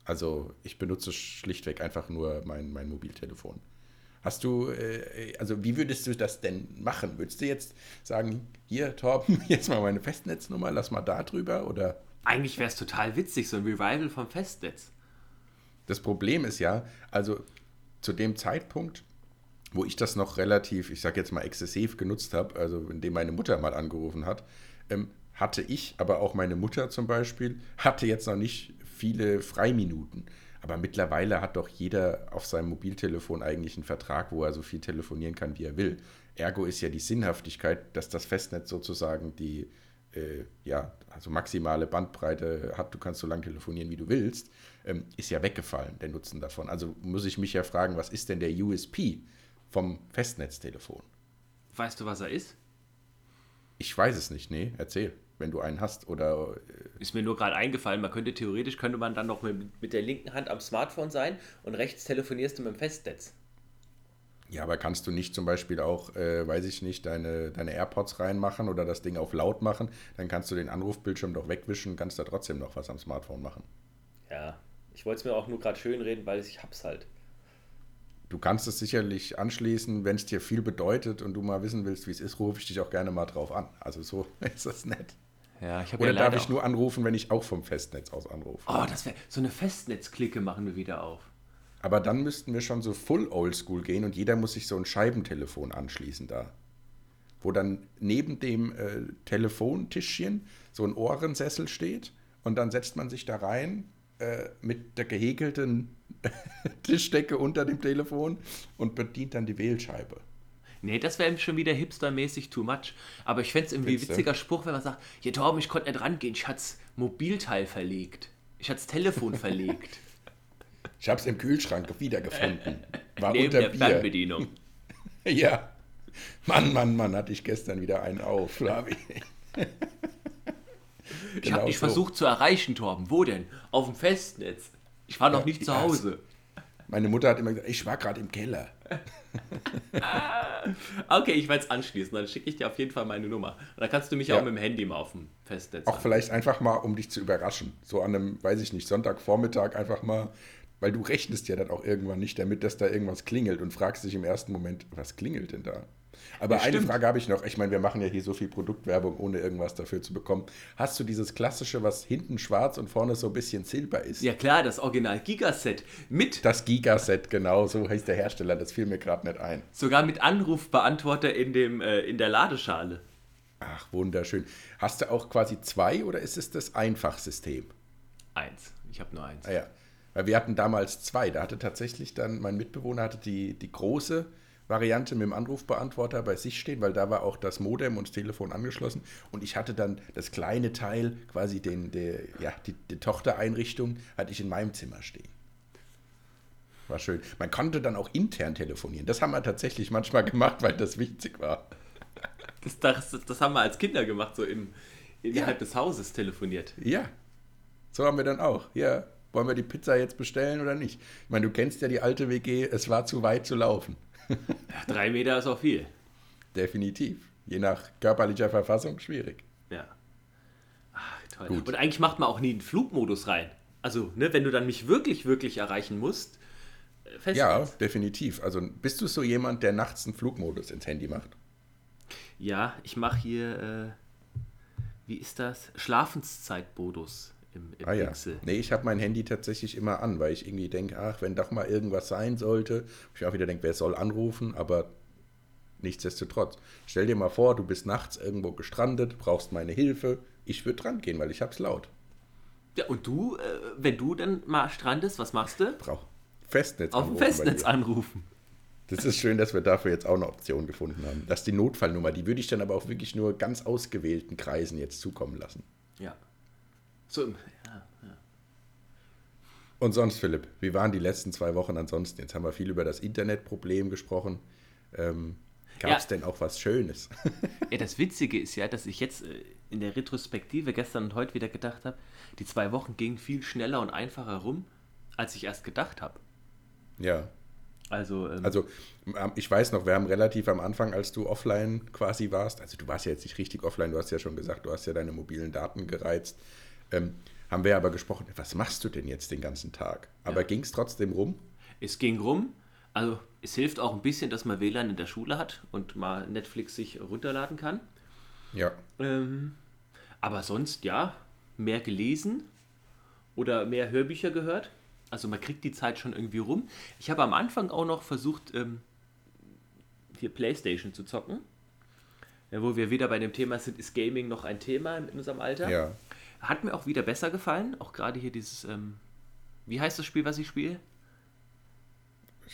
Also ich benutze schlichtweg einfach nur mein, mein Mobiltelefon. Hast du, äh, also wie würdest du das denn machen? Würdest du jetzt sagen, hier Torben, [laughs] jetzt mal meine Festnetznummer, lass mal da drüber oder? Eigentlich wäre es total witzig, so ein Revival vom Festnetz. Das Problem ist ja, also zu dem Zeitpunkt, wo ich das noch relativ, ich sage jetzt mal exzessiv genutzt habe, also indem meine Mutter mal angerufen hat, ähm, hatte ich, aber auch meine Mutter zum Beispiel, hatte jetzt noch nicht viele Freiminuten. Aber mittlerweile hat doch jeder auf seinem Mobiltelefon eigentlich einen Vertrag, wo er so viel telefonieren kann, wie er will. Ergo ist ja die Sinnhaftigkeit, dass das Festnetz sozusagen die äh, ja, also maximale Bandbreite hat, du kannst so lange telefonieren, wie du willst, ähm, ist ja weggefallen, der Nutzen davon. Also muss ich mich ja fragen, was ist denn der USP vom Festnetztelefon? Weißt du, was er ist? Ich weiß es nicht, nee, erzähl wenn du einen hast oder äh, ist mir nur gerade eingefallen, man könnte theoretisch könnte man dann noch mit, mit der linken Hand am Smartphone sein und rechts telefonierst du mit dem Festnetz. Ja, aber kannst du nicht zum Beispiel auch, äh, weiß ich nicht, deine, deine AirPods reinmachen oder das Ding auf laut machen? Dann kannst du den Anrufbildschirm doch wegwischen, kannst da trotzdem noch was am Smartphone machen. Ja, ich wollte es mir auch nur gerade schön reden, weil ich hab's halt. Du kannst es sicherlich anschließen, wenn es dir viel bedeutet und du mal wissen willst, wie es ist, rufe ich dich auch gerne mal drauf an. Also so [laughs] ist das nett. Ja, ich Oder ja darf ich nur anrufen, wenn ich auch vom Festnetz aus anrufe? Oh, das wäre so eine Festnetzklicke machen wir wieder auf. Aber dann müssten wir schon so full oldschool gehen und jeder muss sich so ein Scheibentelefon anschließen da. wo dann neben dem äh, Telefontischchen so ein Ohrensessel steht und dann setzt man sich da rein äh, mit der gehäkelten [laughs] Tischdecke unter dem Telefon und bedient dann die Wählscheibe. Nee, das wäre schon wieder hipstermäßig too much. Aber ich fände es irgendwie ein witziger Spruch, wenn man sagt, ja Torben, ich konnte nicht rangehen, ich hatte das Mobilteil verlegt. Ich hatte das Telefon [laughs] verlegt. Ich habe es im Kühlschrank wiedergefunden. War Neben unter der Bier. Fernbedienung. [laughs] Ja. Mann, Mann, Mann, hatte ich gestern wieder einen auf, Flavi. [laughs] Ich Genau habe dich so. versucht zu erreichen, Torben. Wo denn? Auf dem Festnetz. Ich war noch Ja, nicht zu Hause. Meine Mutter hat immer gesagt, ich war gerade im Keller. [laughs] Okay, ich werde es anschließen. Dann schicke ich dir auf jeden Fall meine Nummer. Und dann kannst du mich Ja. auch mit dem Handy mal auf dem Festnetz Auch vielleicht einfach mal, um dich zu überraschen. So an einem, weiß ich nicht, Sonntagvormittag einfach mal, weil du rechnest ja dann auch irgendwann nicht damit, dass da irgendwas klingelt und fragst dich im ersten Moment, was klingelt denn da? Aber Ja, eine stimmt. Frage habe ich noch. Ich meine, wir machen ja hier so viel Produktwerbung, ohne irgendwas dafür zu bekommen. Hast du dieses klassische, was hinten schwarz und vorne so ein bisschen silber ist? Ja klar, das Original Gigaset. Mit, Das Gigaset, genau, so heißt der Hersteller. Das fiel mir gerade nicht ein. sogar mit Anrufbeantworter in, dem, äh, in der Ladeschale. Ach, wunderschön. Hast du auch quasi zwei oder ist es das Einfachsystem? Eins. Ich habe nur eins. Ah ja, weil wir hatten damals zwei. Da hatte tatsächlich dann, mein Mitbewohner hatte die, die große Variante mit dem Anrufbeantworter bei sich stehen, weil da war auch das Modem und das Telefon angeschlossen. Und ich hatte dann das kleine Teil, quasi den, der, ja, die, die Tochtereinrichtung, hatte ich in meinem Zimmer stehen. War schön. Man konnte dann auch intern telefonieren. Das haben wir tatsächlich manchmal [laughs] gemacht, weil das wichtig war. Das, das, das haben wir als Kinder gemacht, so im, innerhalb des Hauses telefoniert. Ja, so haben wir dann auch. Ja, wollen wir die Pizza jetzt bestellen oder nicht? Ich meine, du kennst ja die alte WG, es war zu weit zu laufen. Drei Meter ist auch viel. Definitiv. Je nach körperlicher Verfassung schwierig. Ja. Ach, toll. Gut. Und eigentlich macht man auch nie einen Flugmodus rein. Also, ne, wenn du dann mich wirklich, wirklich erreichen musst, äh, Festnetz. Ja, definitiv. Also bist du so jemand, der nachts einen Flugmodus ins Handy macht? Ja, ich mache hier, äh, wie ist das? Schlafenszeitmodus im, im Ah ja. Pixel. Nee, ich habe mein Handy tatsächlich immer an, weil ich irgendwie denke, ach, wenn doch mal irgendwas sein sollte, ich mir auch wieder denke, wer soll anrufen, aber nichtsdestotrotz. Stell dir mal vor, du bist nachts irgendwo gestrandet, brauchst meine Hilfe. Ich würde dran gehen, weil ich hab's laut. Ja, und du, äh, wenn du dann mal strandest, was machst du? Brauch Festnetz Auf dem Festnetz anrufen. Das ist schön, dass wir dafür jetzt auch eine Option gefunden haben. Das ist die Notfallnummer, die würde ich dann aber auch wirklich nur ganz ausgewählten Kreisen jetzt zukommen lassen. Ja. Im- ja, ja. Und sonst, Philipp, wie waren die letzten zwei Wochen ansonsten? Jetzt haben wir viel über das Internetproblem gesprochen. Ähm, Gab es Ja. denn auch was Schönes? [laughs] ja, das Witzige ist ja, dass ich jetzt äh, in der Retrospektive gestern und heute wieder gedacht habe, die zwei Wochen gingen viel schneller und einfacher rum, als ich erst gedacht habe. ja, Also, ähm, also ähm, ich weiß noch, wir haben relativ am Anfang, als du offline quasi warst, also du warst ja jetzt nicht richtig offline, du hast ja schon gesagt, du hast ja deine mobilen Daten gereizt, ähm, haben wir aber gesprochen, was machst du denn jetzt den ganzen Tag? Aber Ja. ging es trotzdem rum? es ging rum. Also, es hilft auch ein bisschen, dass man WLAN in der Schule hat und mal Netflix sich runterladen kann. Ja, Ähm, aber sonst, ja, mehr gelesen oder mehr Hörbücher gehört. Also man kriegt die Zeit schon irgendwie rum. Ich habe am Anfang auch noch versucht, ähm, hier Playstation zu zocken. Ja, wo wir wieder bei dem Thema sind, ist Gaming noch ein Thema in unserem Alter. ja. Hat mir auch wieder besser gefallen. Auch gerade hier dieses, ähm, wie heißt das Spiel, was ich spiele?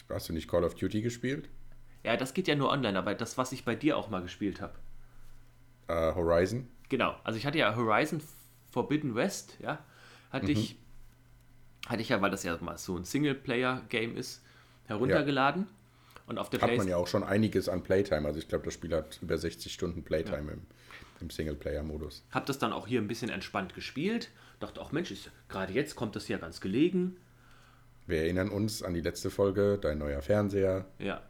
Hast du nicht Call of Duty gespielt? Ja, das geht ja nur online, aber das, was ich bei dir auch mal gespielt habe. Äh, Horizon? Genau, also ich hatte ja Horizon Forbidden West, ja, hatte Mhm. ich, hatte ich ja, weil das ja mal so ein Singleplayer-Game ist, heruntergeladen. Und auf der Hat man ja auch schon einiges an Playtime. Also ich glaube, das Spiel hat über 60 Stunden Playtime im, im Singleplayer-Modus. habe das dann auch hier ein bisschen entspannt gespielt. Dachte auch, Mensch, ist, gerade jetzt kommt das ja ganz gelegen. Wir erinnern uns an die letzte Folge, dein neuer Fernseher. Ja.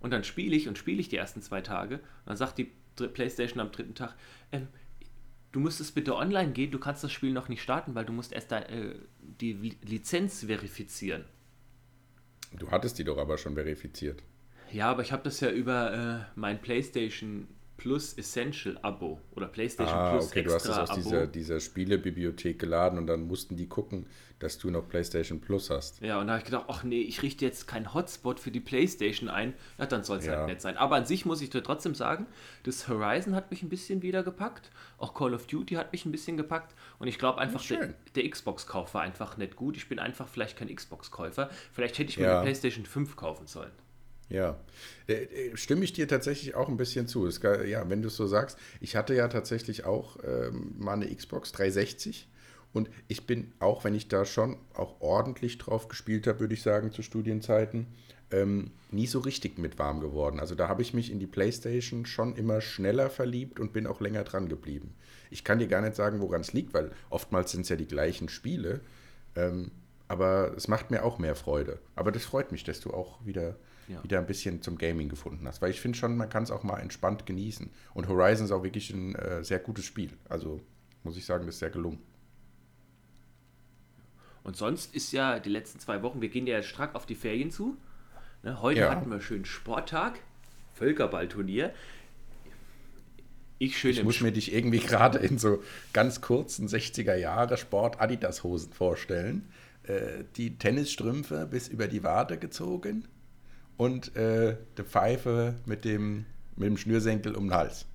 Und dann spiele ich und spiele ich die ersten zwei Tage. Und dann sagt die Playstation am dritten Tag, ähm, du müsstest bitte online gehen, du kannst das Spiel noch nicht starten, weil du musst erst da, äh, die Li- Lizenz verifizieren. Du hattest die doch aber schon verifiziert. Ja, aber ich habe das ja über äh, mein PlayStation Plus Essential Abo oder PlayStation Ah, Plus okay, du hast es Extra aus Abo. dieser, dieser Spielebibliothek geladen und dann mussten die gucken, dass du noch PlayStation Plus hast. Ja, und da habe ich gedacht, ach nee, ich richte jetzt keinen Hotspot für die Playstation ein. Ja, dann soll es Ja. halt nett sein. Aber an sich muss ich dir trotzdem sagen, das Horizon hat mich ein bisschen wieder gepackt. Auch Call of Duty hat mich ein bisschen gepackt. Und ich glaube einfach, der, der Xbox-Kauf war einfach nicht gut. Ich bin einfach vielleicht kein Xbox-Käufer. Vielleicht hätte ich mir Ja. eine Playstation 5 kaufen sollen. Ja, äh, äh, stimme ich dir tatsächlich auch ein bisschen zu. Es, ja, wenn du es so sagst, ich hatte ja tatsächlich auch ähm, mal eine Xbox 360 und ich bin, auch wenn ich da schon auch ordentlich drauf gespielt habe, würde ich sagen, zu Studienzeiten, ähm, nie so richtig mit warm geworden. Also da habe ich mich in die PlayStation schon immer schneller verliebt und bin auch länger dran geblieben. Ich kann dir gar nicht sagen, woran es liegt, weil oftmals sind es ja die gleichen Spiele. Ähm, aber es macht mir auch mehr Freude. Aber das freut mich, dass du auch wieder, Ja. wieder ein bisschen zum Gaming gefunden hast. Weil ich finde schon, man kann es auch mal entspannt genießen. Und Horizon ist auch wirklich ein äh, sehr gutes Spiel. Also muss ich sagen, das ist sehr gelungen. Und sonst ist ja die letzten zwei Wochen, wir gehen ja stark auf die Ferien zu. Ne, heute Ja. hatten wir schön Sporttag, Völkerballturnier. Ich schön Ich muss mir dich irgendwie [laughs] gerade in so ganz kurzen 60er Jahre Sport Adidas Hosen vorstellen. Äh, die Tennisstrümpfe bis über die Wade gezogen und äh, die Pfeife mit dem, mit dem Schnürsenkel um den Hals.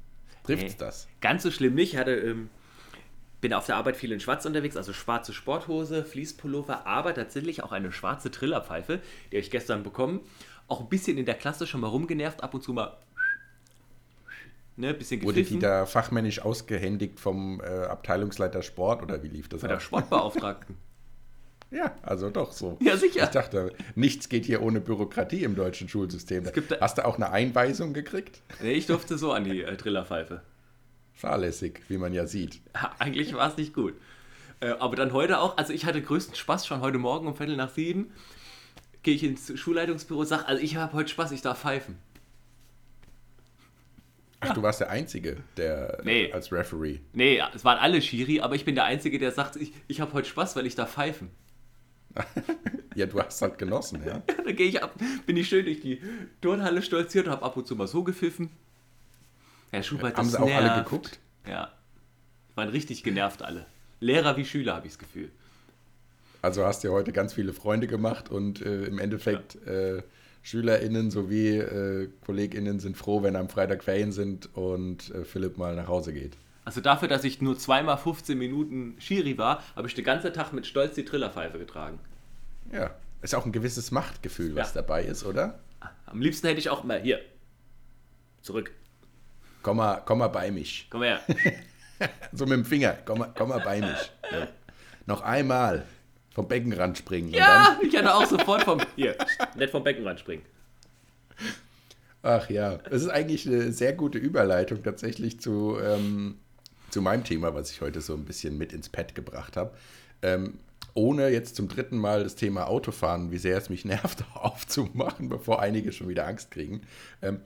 Trifft's Nee. das? Ganz so schlimm nicht. Ich hatte, ähm, bin auf der Arbeit viel in Schwarz unterwegs, also schwarze Sporthose, Fließpullover, aber tatsächlich auch eine schwarze Trillerpfeife, die habe ich gestern bekommen. Auch ein bisschen in der Klasse schon mal rumgenervt, ab und zu mal ne, ein bisschen Wurde die da fachmännisch ausgehändigt vom äh, Abteilungsleiter Sport oder wie lief das Von der ab? Sportbeauftragten. [laughs] Ja, also doch so. Ja, sicher. Ich dachte, nichts geht hier ohne Bürokratie im deutschen Schulsystem. Hast du auch eine Einweisung gekriegt? nee, ich durfte so an die äh, Trillerpfeife. Fahrlässig, wie man ja sieht. Ja, Eigentlich war es nicht gut. Äh, aber dann heute auch, also ich hatte größten Spaß schon heute Morgen um Viertel nach sieben. Gehe ich ins Schulleitungsbüro und sage, also ich habe heute Spaß, ich darf pfeifen. Ach, du warst der Einzige, der Nee. als Referee. Nee, es waren alle Schiri, aber ich bin der Einzige, der sagt, ich, ich habe heute Spaß, weil ich darf pfeifen. [laughs] Ja, du hast halt genossen, ja. [laughs] Da gehe ich ab, bin ich schön durch die Turnhalle stolziert, habe ab und zu mal so gepfiffen. Ja, Schubert, Haben das sie auch alle geguckt? Ja. Waren richtig genervt alle. Lehrer wie Schüler, habe ich das Gefühl. Also hast du ja heute ganz viele Freunde gemacht und äh, im Endeffekt äh, SchülerInnen sowie äh, KollegInnen sind froh, wenn am Freitag Ferien sind und äh, Philipp mal nach Hause geht. Also dafür, dass ich nur zweimal 15 Minuten Schiri war, habe ich den ganzen Tag mit Stolz die Trillerpfeife getragen. Ja, ist auch ein gewisses Machtgefühl, was Ja. dabei ist, oder? Am liebsten hätte ich auch mal hier. Zurück. Komm mal, komm mal bei mich. Komm her. [laughs] So mit dem Finger, komm mal, komm mal bei mich. Ja. Noch einmal vom Beckenrand springen. Ja, ich hatte auch sofort vom. Hier, nicht vom Beckenrand springen. Ach ja, es ist eigentlich eine sehr gute Überleitung tatsächlich zu, ähm, zu meinem Thema, was ich heute so ein bisschen mit ins Pad gebracht habe. Ähm, ohne jetzt zum dritten Mal das Thema Autofahren, wie sehr es mich [laughs] nervt, aufzumachen, bevor einige schon wieder Angst kriegen. Ähm,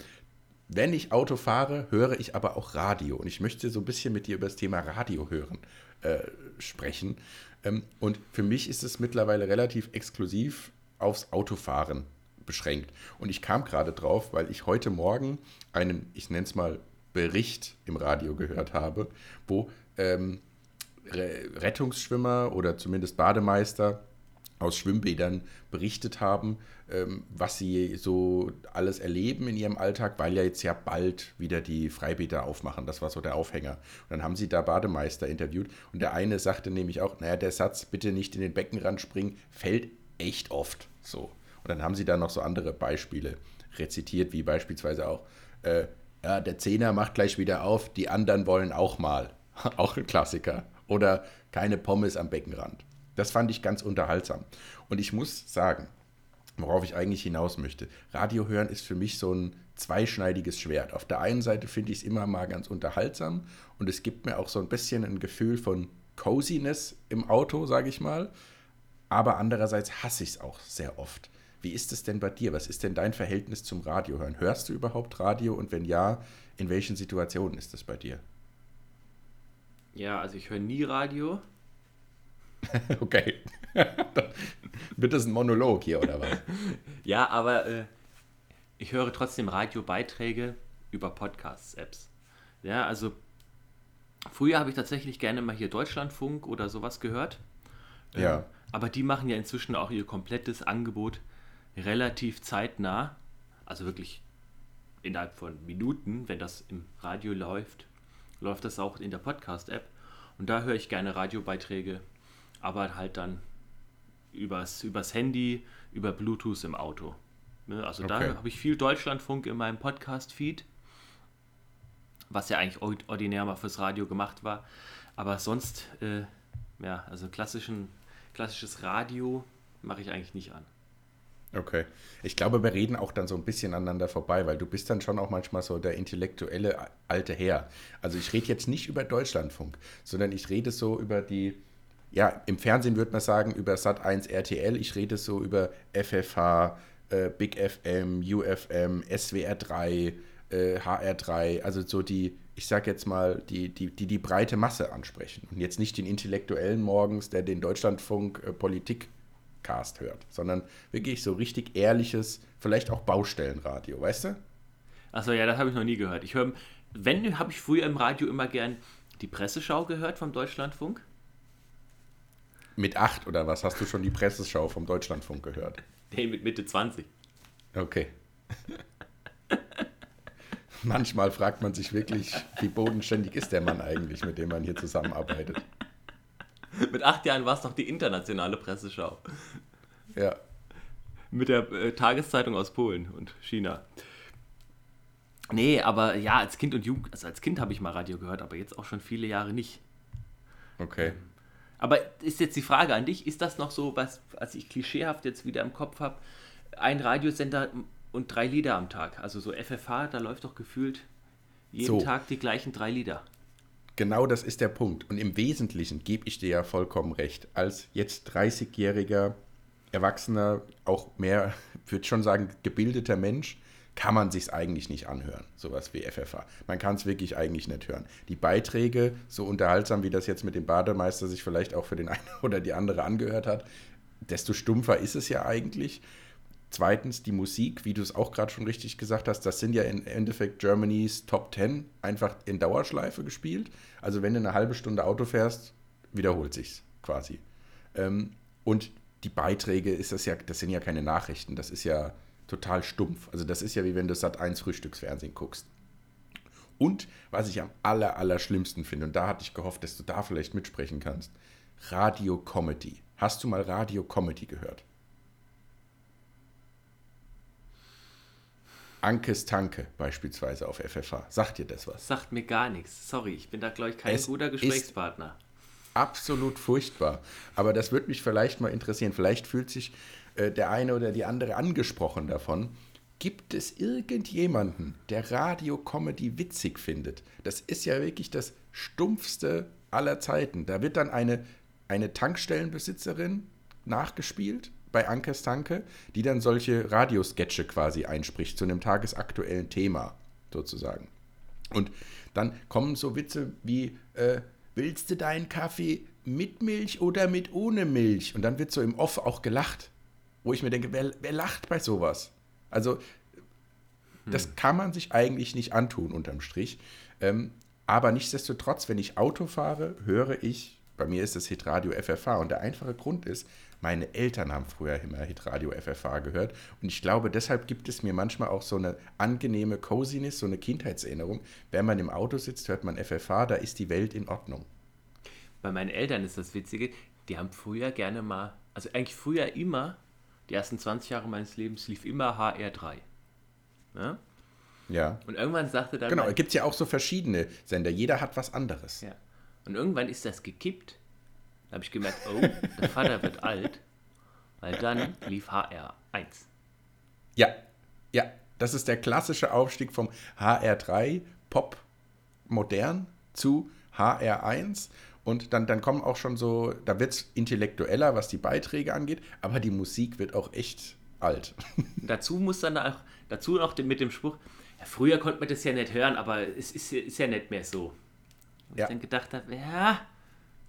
wenn ich Auto fahre, höre ich aber auch Radio. Und ich möchte so ein bisschen mit dir über das Thema Radio hören äh, sprechen. Ähm, und für mich ist es mittlerweile relativ exklusiv aufs Autofahren beschränkt. Und ich kam gerade drauf, weil ich heute Morgen einen, ich nenne es mal, Bericht im Radio gehört habe, wo ähm, Re Rettungsschwimmer oder zumindest Bademeister aus Schwimmbädern berichtet haben, ähm, was sie so alles erleben in ihrem Alltag, weil ja jetzt ja bald wieder die Freibäder aufmachen. Das war so der Aufhänger. Und dann haben sie da Bademeister interviewt und der eine sagte nämlich auch, naja, der Satz, bitte nicht in den Beckenrand springen, fällt echt oft so. Und dann haben sie da noch so andere Beispiele rezitiert, wie beispielsweise auch, äh, ja, der Zehner macht gleich wieder auf, die anderen wollen auch mal. [laughs] auch ein Klassiker. Oder keine Pommes am Beckenrand. Das fand ich ganz unterhaltsam. Und ich muss sagen, worauf ich eigentlich hinaus möchte, Radio hören ist für mich so ein zweischneidiges Schwert. Auf der einen Seite finde ich es immer mal ganz unterhaltsam und es gibt mir auch so ein bisschen ein Gefühl von Coziness im Auto, sage ich mal. Aber andererseits hasse ich es auch sehr oft. Wie ist es denn bei dir? Was ist denn dein Verhältnis zum Radio hören? Hörst du überhaupt Radio und wenn ja, in welchen Situationen ist das bei dir? Ja, also ich höre nie Radio. [laughs] Okay. [laughs] Wird das ein Monolog hier oder was? [laughs] Ja, aber äh, ich höre trotzdem Radiobeiträge über Podcasts-Apps. Ja, also früher habe ich tatsächlich gerne mal hier Deutschlandfunk oder sowas gehört. Ja. Ähm, aber die machen ja inzwischen auch ihr komplettes Angebot relativ zeitnah. Also wirklich innerhalb von Minuten, wenn das im Radio läuft, läuft das auch in der Podcast-App. Und da höre ich gerne Radiobeiträge, aber halt dann übers, übers Handy, über Bluetooth im Auto. Ne, Also da Okay. habe ich viel Deutschlandfunk in meinem Podcast-Feed, was ja eigentlich ord- ordinär mal fürs Radio gemacht war. Aber sonst, äh, ja, also klassischen, klassisches Radio mache ich eigentlich nicht an. Okay. Ich glaube, wir reden auch dann so ein bisschen aneinander vorbei, weil du bist dann schon auch manchmal so der intellektuelle alte Herr. Also ich rede jetzt nicht über Deutschlandfunk, sondern ich rede so über die, ja, im Fernsehen würde man sagen, über Sat1 RTL, ich rede so über FFH, äh, Big FM, UFM, SWR 3, äh, HR3, also so die, ich sag jetzt mal, die, die, die die breite Masse ansprechen. Und jetzt nicht den Intellektuellen morgens, der den Deutschlandfunk äh, Politik Cast hört, sondern wirklich so richtig ehrliches, vielleicht auch Baustellenradio, weißt du? Achso, ja, das habe ich noch nie gehört. Ich höre, wenn, habe ich früher im Radio immer gern die Presseschau gehört vom Deutschlandfunk. Mit acht oder was hast du schon die Presseschau vom Deutschlandfunk gehört? Nee, mit Mitte 20. Okay. [laughs] Manchmal fragt man sich wirklich, wie bodenständig ist der Mann eigentlich, mit dem man hier zusammenarbeitet. [laughs] Mit acht Jahren war es doch die internationale Presseschau. Ja, Mit der äh, Tageszeitung aus Polen und China. Nee, aber ja, als Kind und Jugend, also als Kind habe ich mal Radio gehört, aber jetzt auch schon viele Jahre nicht. okay. Aber ist jetzt die Frage an dich, ist das noch so, was, was ich klischeehaft jetzt wieder im Kopf habe, ein Radiosender und drei Lieder am Tag? Also so FFH, da läuft doch gefühlt jeden So. Tag die gleichen drei Lieder. Genau das ist der Punkt. Und im Wesentlichen gebe ich dir ja vollkommen recht. Als jetzt 30-jähriger, erwachsener, auch mehr, würde schon sagen, gebildeter Mensch, kann man sich eigentlich nicht anhören, sowas wie FFH. Man kann es wirklich eigentlich nicht hören. Die Beiträge, so unterhaltsam wie das jetzt mit dem Bademeister sich vielleicht auch für den einen [laughs] oder die andere angehört hat, desto stumpfer ist es ja eigentlich. Zweitens, die Musik, wie du es auch gerade schon richtig gesagt hast, das sind ja im Endeffekt Germany's Top 10 einfach in Dauerschleife gespielt. Also wenn du eine halbe Stunde Auto fährst, wiederholt sich's quasi. Ähm, und die Beiträge ist das ja, das sind ja keine Nachrichten, das ist ja total stumpf. Also das ist ja wie wenn du Sat 1 Frühstücksfernsehen guckst. Und was ich am aller, aller schlimmsten finde, und da hatte ich gehofft, dass du da vielleicht mitsprechen kannst, Radio Comedy. Hast du mal Radio Comedy gehört? Ankes Tanke beispielsweise auf FFH. Sagt dir das was? Sagt mir gar nichts. Sorry, ich bin da, glaube ich, kein Es guter Gesprächspartner. Absolut furchtbar. Aber das würde mich vielleicht mal interessieren. Vielleicht fühlt sich äh, der eine oder die andere angesprochen davon. Gibt es irgendjemanden, der Radio-Comedy witzig findet? Das ist ja wirklich das stumpfste aller Zeiten. Da wird dann eine, eine Tankstellenbesitzerin nachgespielt bei Ankes Tanke, die dann solche Radiosketche quasi einspricht zu einem tagesaktuellen Thema sozusagen. Und dann kommen so Witze wie, äh, willst du deinen Kaffee mit Milch oder mit ohne Milch? Und dann wird so im Off auch gelacht. Wo ich mir denke, wer, wer lacht bei sowas? Also, das kann man sich eigentlich nicht antun unterm Strich. Ähm, aber nichtsdestotrotz, wenn ich Auto fahre, höre ich, bei mir ist es Hitradio FFH. Und der einfache Grund ist, meine Eltern haben früher immer Hitradio FFH gehört. Und ich glaube, deshalb gibt es mir manchmal auch so eine angenehme Coziness, so eine Kindheitserinnerung. Wenn man im Auto sitzt, hört man FFH, da ist die Welt in Ordnung. Bei meinen Eltern ist das Witzige, die haben früher gerne mal, also eigentlich früher immer, die ersten 20 Jahre meines Lebens lief immer HR3. Ja? Ja. Und irgendwann sagte dann. Genau, es gibt ja auch so verschiedene Sender. Jeder hat was anderes. Ja. Und irgendwann ist das gekippt. Da habe ich gemerkt, oh, der Vater wird alt. Weil dann lief HR1. Ja, ja, das ist der klassische Aufstieg vom HR3 Pop modern zu HR1 und dann, dann kommen auch schon so, da wird es intellektueller, was die Beiträge angeht, aber die Musik wird auch echt alt. [laughs] Dazu muss dann auch, dazu noch den- mit dem Spruch, ja, früher konnte man das ja nicht hören, aber es ist, ist ja nicht mehr so. Und Ja. ich dann gedacht habe, ja,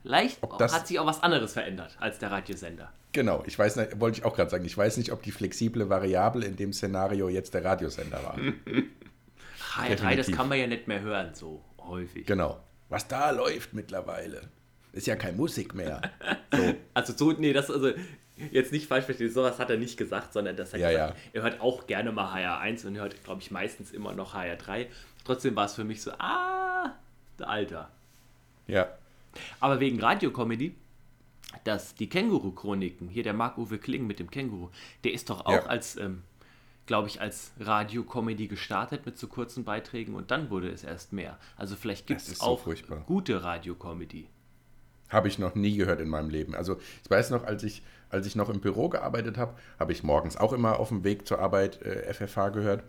vielleicht Ob das- hat sich auch was anderes verändert als der Radiosender. genau, ich weiß nicht, wollte ich auch gerade sagen, ich weiß nicht, ob die flexible Variable in dem Szenario jetzt der Radiosender war. [laughs] HR3, das kann man ja nicht mehr hören, so. Häufig. Genau. Was da läuft mittlerweile. Ist ja keine Musik mehr. [laughs] So. Also so, nee, das also jetzt nicht falsch verstehen, sowas hat er nicht gesagt, sondern dass er Ja, gesagt, ja. er hört auch gerne mal HR1 und hört, glaube ich, meistens immer noch HR3. Trotzdem war es für mich so, ah, der Alter. Ja. Aber wegen Radiocomedy, dass die Känguru-Chroniken, hier der Marc-Uwe Kling mit dem Känguru, der ist doch auch Ja. als, ähm, glaube ich, als Radiocomedy gestartet mit so kurzen Beiträgen und dann wurde es erst mehr. Also vielleicht gibt Es so auch furchtbar. gute Radiocomedy. Habe ich noch nie gehört in meinem Leben. Also ich weiß noch, als ich, als ich noch im Büro gearbeitet habe, habe ich morgens auch immer auf dem Weg zur Arbeit äh, FFH gehört.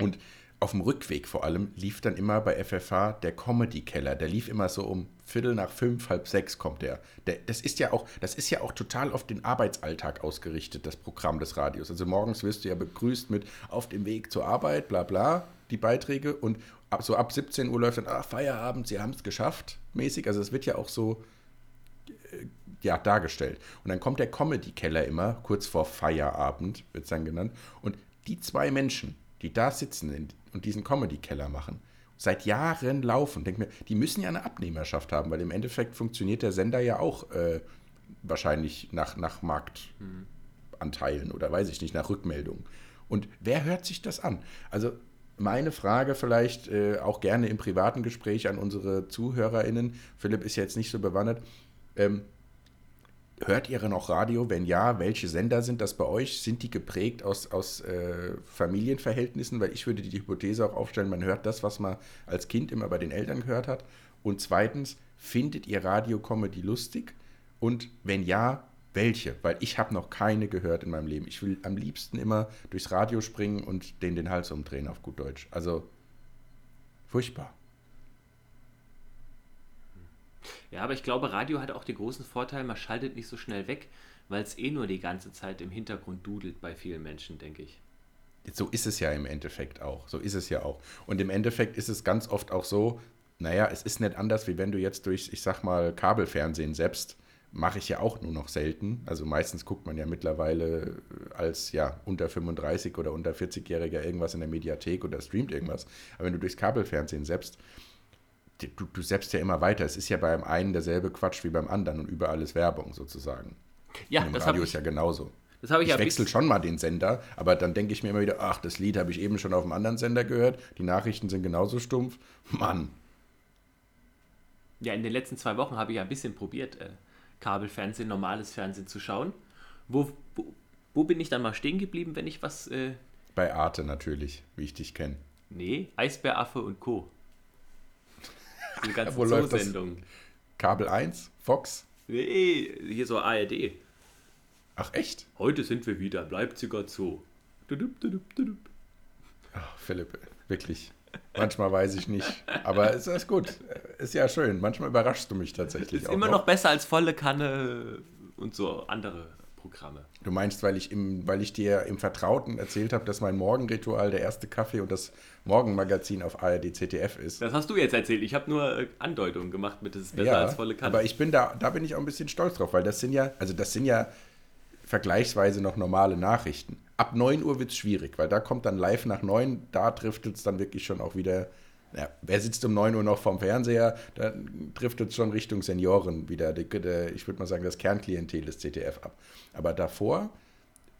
Und auf dem Rückweg vor allem lief dann immer bei FFH der Comedy-Keller. Der lief immer so um Viertel nach fünf, halb sechs kommt der. der. Das ist ja auch, das ist ja auch total auf den Arbeitsalltag ausgerichtet, das Programm des Radios. Also morgens wirst du ja begrüßt mit auf dem Weg zur Arbeit, bla bla, die Beiträge. Und ab, so ab 17 Uhr läuft dann, ach, Feierabend, sie haben es geschafft, mäßig. Also es wird ja auch so ja, dargestellt. Und dann kommt der Comedy-Keller immer, kurz vor Feierabend, wird es dann genannt. Und die zwei Menschen, die da sitzen in, und diesen Comedy-Keller machen, seit Jahren laufen, denk mir, die müssen ja eine Abnehmerschaft haben, weil im Endeffekt funktioniert der Sender ja auch äh, wahrscheinlich nach, nach Marktanteilen oder weiß ich nicht, nach Rückmeldungen. Und wer hört sich das an? Also meine Frage vielleicht äh, auch gerne im privaten Gespräch an unsere ZuhörerInnen. Philipp ist ja jetzt nicht so bewandert. Ähm, hört ihr noch Radio? Wenn ja, welche Sender sind das bei euch? Sind die geprägt aus, aus äh, Familienverhältnissen? Weil ich würde die Hypothese auch aufstellen, man hört das, was man als Kind immer bei den Eltern gehört hat. Und zweitens, findet ihr Radio-Comedy lustig? Und wenn ja, welche? Weil ich habe noch keine gehört in meinem Leben. Ich will am liebsten immer durchs Radio springen und den den Hals umdrehen, auf gut Deutsch. Also, furchtbar. Ja, aber ich glaube, Radio hat auch den großen Vorteil, man schaltet nicht so schnell weg, weil es eh nur die ganze Zeit im Hintergrund dudelt bei vielen Menschen, denke ich. So ist es ja im Endeffekt auch. So ist es ja auch. Und im Endeffekt ist es ganz oft auch so, naja, es ist nicht anders, wie wenn du jetzt durch, ich sag mal, Kabelfernsehen selbst, mache ich ja auch nur noch selten. Also meistens guckt man ja mittlerweile als ja unter 35 oder unter 40-Jähriger irgendwas in der Mediathek oder streamt irgendwas. Aber wenn du durchs Kabelfernsehen selbst, du, du selbst ja immer weiter. Es ist ja beim einen derselbe Quatsch wie beim anderen und überall ist Werbung sozusagen. Ja, Und im das Radio ist ja genauso. das ich Ich ja wechsle schon mal den Sender, aber dann denke ich mir immer wieder, ach, das Lied habe ich eben schon auf einem anderen Sender gehört. Die Nachrichten sind genauso stumpf. Mann. Ja, in den letzten zwei Wochen habe ich ja ein bisschen probiert, äh, Kabelfernsehen, normales Fernsehen zu schauen. Wo, wo, wo bin ich dann mal stehen geblieben, wenn ich was. Äh, Bei Arte natürlich, wie ich dich kenne. nee, Eisbäraffe und Co. Die ganzen Wo läuft das? Kabel 1, Fox. Nee, hier so ARD. Ach, echt? Heute sind wir wieder, Leipziger Zoo. Dudup, dudup, dudup. Ach, Philipp, wirklich. Manchmal weiß ich nicht. Aber es ist gut. Ist ja schön. Manchmal überraschst du mich tatsächlich Ist auch immer noch besser als volle Kanne und so andere Programme. Du meinst, weil ich, im, weil ich dir im Vertrauten erzählt habe, dass mein Morgenritual der erste Kaffee und das Morgenmagazin auf ARD ZDF ist. Das hast du jetzt erzählt. Ich habe nur äh, Andeutungen gemacht mit, das ist besser als volle Kanne. aber ich bin da, da bin ich auch ein bisschen stolz drauf, weil das sind ja, also das sind ja vergleichsweise noch normale Nachrichten. Ab 9 Uhr wird es schwierig, weil da kommt dann live nach 9, da driftet es dann wirklich schon auch wieder, ja, wer sitzt um 9 Uhr noch vorm Fernseher, da driftet es schon Richtung Senioren wieder, die, der, ich würde mal sagen, das Kernklientel des ZDF ab. Aber davor,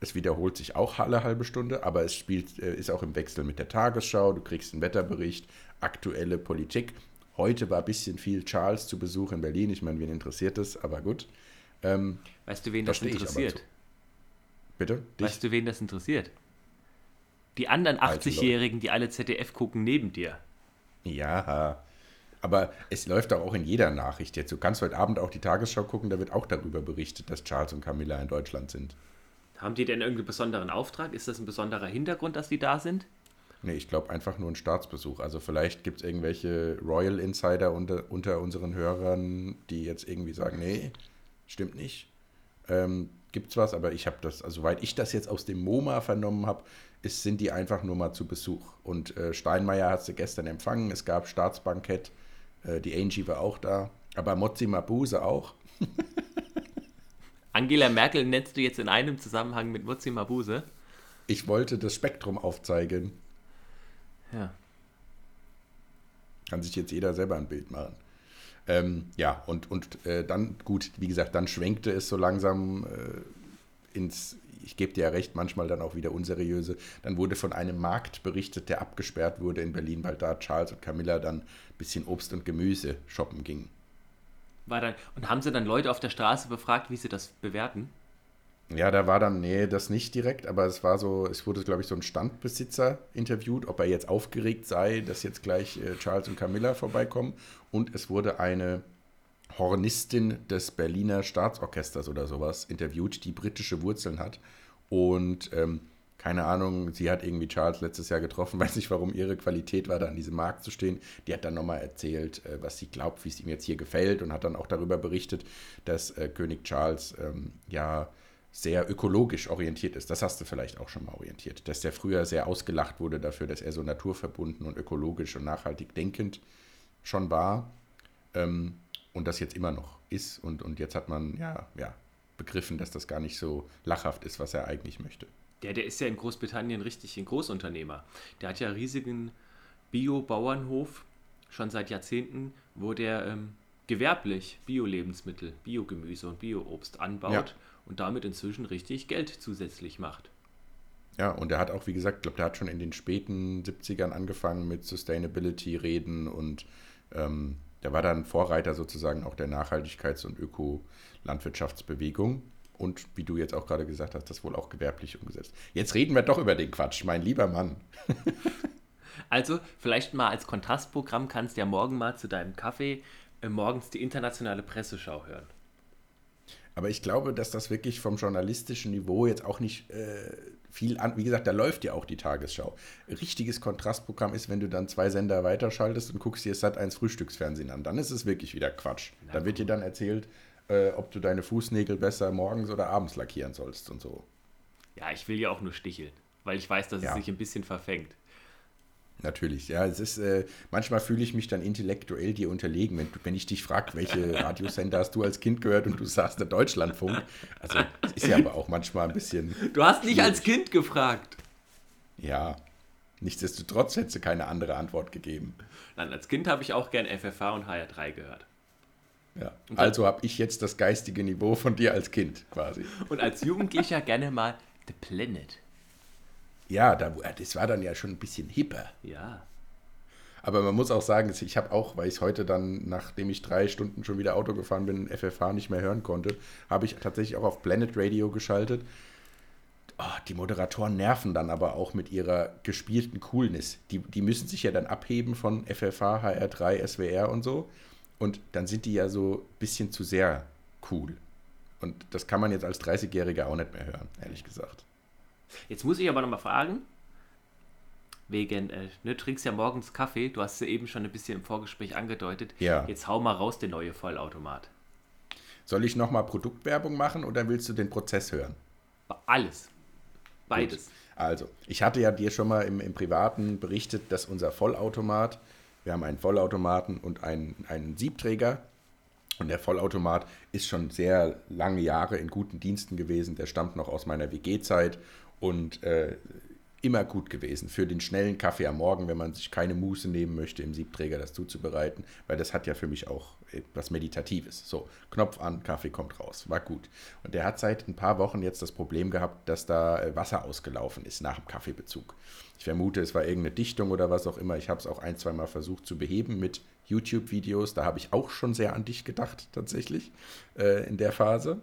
es wiederholt sich auch alle halbe Stunde, aber es spielt, äh, ist auch im Wechsel mit der Tagesschau, du kriegst einen Wetterbericht, aktuelle Politik. Heute war ein bisschen viel Charles zu Besuch in Berlin, ich meine, wen interessiert das, aber gut. Ähm, weißt du, wen das interessiert? bitte? Dich? Weißt du, wen das interessiert? Die anderen Alte 80-Jährigen, die alle ZDF gucken, neben dir. Ja, aber es läuft doch auch in jeder Nachricht jetzt. Du kannst heute Abend auch die Tagesschau gucken, da wird auch darüber berichtet, dass Charles und Camilla in Deutschland sind. Haben die denn irgendeinen besonderen Auftrag? Ist das ein besonderer Hintergrund, dass die da sind? Nee, ich glaube einfach nur ein Staatsbesuch. Also vielleicht gibt es irgendwelche Royal Insider unter, unter unseren Hörern, die jetzt irgendwie sagen, nee, stimmt nicht. Ähm, gibt's was, aber ich habe das, also soweit ich das jetzt aus dem MoMA vernommen habe, ist, sind die einfach nur mal zu Besuch. Und äh, Steinmeier hat sie gestern empfangen, es gab Staatsbankett, äh, die Angie war auch da, aber Mozzi Mabuse auch. [laughs] Angela Merkel nennst du jetzt in einem Zusammenhang mit Mutzi Mabuse. Ich wollte das Spektrum aufzeigen. Ja. Kann sich jetzt jeder selber ein Bild machen. Ähm, ja, und, und äh, dann, gut, wie gesagt, dann schwenkte es so langsam äh, ins, ich gebe dir ja recht, manchmal dann auch wieder unseriöse. Dann wurde von einem Markt berichtet, der abgesperrt wurde in Berlin, weil da Charles und Camilla dann ein bisschen Obst und Gemüse shoppen gingen. War dann, und haben sie dann Leute auf der Straße befragt, wie sie das bewerten? Ja, da war dann, nee, das nicht direkt, aber es war so, es wurde, glaube ich, so ein Standbesitzer interviewt, ob er jetzt aufgeregt sei, dass jetzt gleich äh, Charles und Camilla vorbeikommen. Und es wurde eine Hornistin des Berliner Staatsorchesters oder sowas interviewt, die britische Wurzeln hat. Und ähm, keine Ahnung, sie hat irgendwie Charles letztes Jahr getroffen, [laughs] weiß nicht, warum ihre Qualität war, da an diesem Markt zu stehen. Die hat dann nochmal erzählt, äh, was sie glaubt, wie es ihm jetzt hier gefällt und hat dann auch darüber berichtet, dass äh, König Charles ähm, ja sehr ökologisch orientiert ist. Das hast du vielleicht auch schon mal orientiert. Dass der früher sehr ausgelacht wurde dafür, dass er so naturverbunden und ökologisch und nachhaltig denkend schon war ähm, und das jetzt immer noch ist. Und, und jetzt hat man ja, ja begriffen, dass das gar nicht so lachhaft ist, was er eigentlich möchte. Der, der ist ja in Großbritannien richtig ein Großunternehmer. Der hat ja riesigen Bio-Bauernhof schon seit Jahrzehnten, wo der ähm, gewerblich Bio-Lebensmittel, Biogemüse und Bio-Obst anbaut. Ja und damit inzwischen richtig Geld zusätzlich macht. Ja, und er hat auch, wie gesagt, ich glaube, der hat schon in den späten 70ern angefangen mit Sustainability-Reden und ähm, der war dann Vorreiter sozusagen auch der Nachhaltigkeits- und Öko-Landwirtschaftsbewegung. Und wie du jetzt auch gerade gesagt hast, das wohl auch gewerblich umgesetzt. Jetzt reden wir doch über den Quatsch, mein lieber Mann. [laughs] also, vielleicht mal als Kontrastprogramm kannst du ja morgen mal zu deinem Kaffee äh, morgens die internationale Presseschau hören. Aber ich glaube, dass das wirklich vom journalistischen Niveau jetzt auch nicht äh, viel an. Wie gesagt, da läuft ja auch die Tagesschau. Richtiges Kontrastprogramm ist, wenn du dann zwei Sender weiterschaltest und guckst dir Sat 1 Frühstücksfernsehen an. Dann ist es wirklich wieder Quatsch. Na, da wird dir dann erzählt, äh, ob du deine Fußnägel besser morgens oder abends lackieren sollst und so. Ja, ich will ja auch nur sticheln, weil ich weiß, dass ja. es sich ein bisschen verfängt. Natürlich, ja. Es ist, äh, manchmal fühle ich mich dann intellektuell dir unterlegen, wenn, wenn ich dich frage, welche [laughs] Radiosender hast du als Kind gehört und du sagst der Deutschlandfunk. Also es ist ja aber auch manchmal ein bisschen. Du hast nicht als Kind gefragt. Ja. Nichtsdestotrotz hättest du keine andere Antwort gegeben. Nein, als Kind habe ich auch gern FFH und HR3 gehört. Ja. Also habe ich jetzt das geistige Niveau von dir als Kind quasi. Und als Jugendlicher gerne mal The Planet. Ja, da, das war dann ja schon ein bisschen hipper. Ja. Aber man muss auch sagen, ich habe auch, weil ich es heute dann, nachdem ich drei Stunden schon wieder Auto gefahren bin, FFH nicht mehr hören konnte, habe ich tatsächlich auch auf Planet Radio geschaltet. Oh, die Moderatoren nerven dann aber auch mit ihrer gespielten Coolness. Die, die müssen sich ja dann abheben von FFH, HR3, SWR und so. Und dann sind die ja so ein bisschen zu sehr cool. Und das kann man jetzt als 30-Jähriger auch nicht mehr hören, ehrlich gesagt. Jetzt muss ich aber nochmal fragen, wegen, äh, ne, du trinkst ja morgens Kaffee, du hast es ja eben schon ein bisschen im Vorgespräch angedeutet. Ja. Jetzt hau mal raus den neue Vollautomat. Soll ich nochmal Produktwerbung machen oder willst du den Prozess hören? Alles. Beides. Gut. Also, ich hatte ja dir schon mal im, im Privaten berichtet, dass unser Vollautomat, wir haben einen Vollautomaten und einen, einen Siebträger, und der Vollautomat ist schon sehr lange Jahre in guten Diensten gewesen. Der stammt noch aus meiner WG-Zeit und äh, immer gut gewesen für den schnellen Kaffee am Morgen, wenn man sich keine Muße nehmen möchte, im Siebträger das zuzubereiten, weil das hat ja für mich auch etwas Meditatives. So, Knopf an, Kaffee kommt raus, war gut. Und der hat seit ein paar Wochen jetzt das Problem gehabt, dass da äh, Wasser ausgelaufen ist nach dem Kaffeebezug. Ich vermute, es war irgendeine Dichtung oder was auch immer. Ich habe es auch ein, zwei Mal versucht zu beheben mit YouTube-Videos. Da habe ich auch schon sehr an dich gedacht, tatsächlich, äh, in der Phase.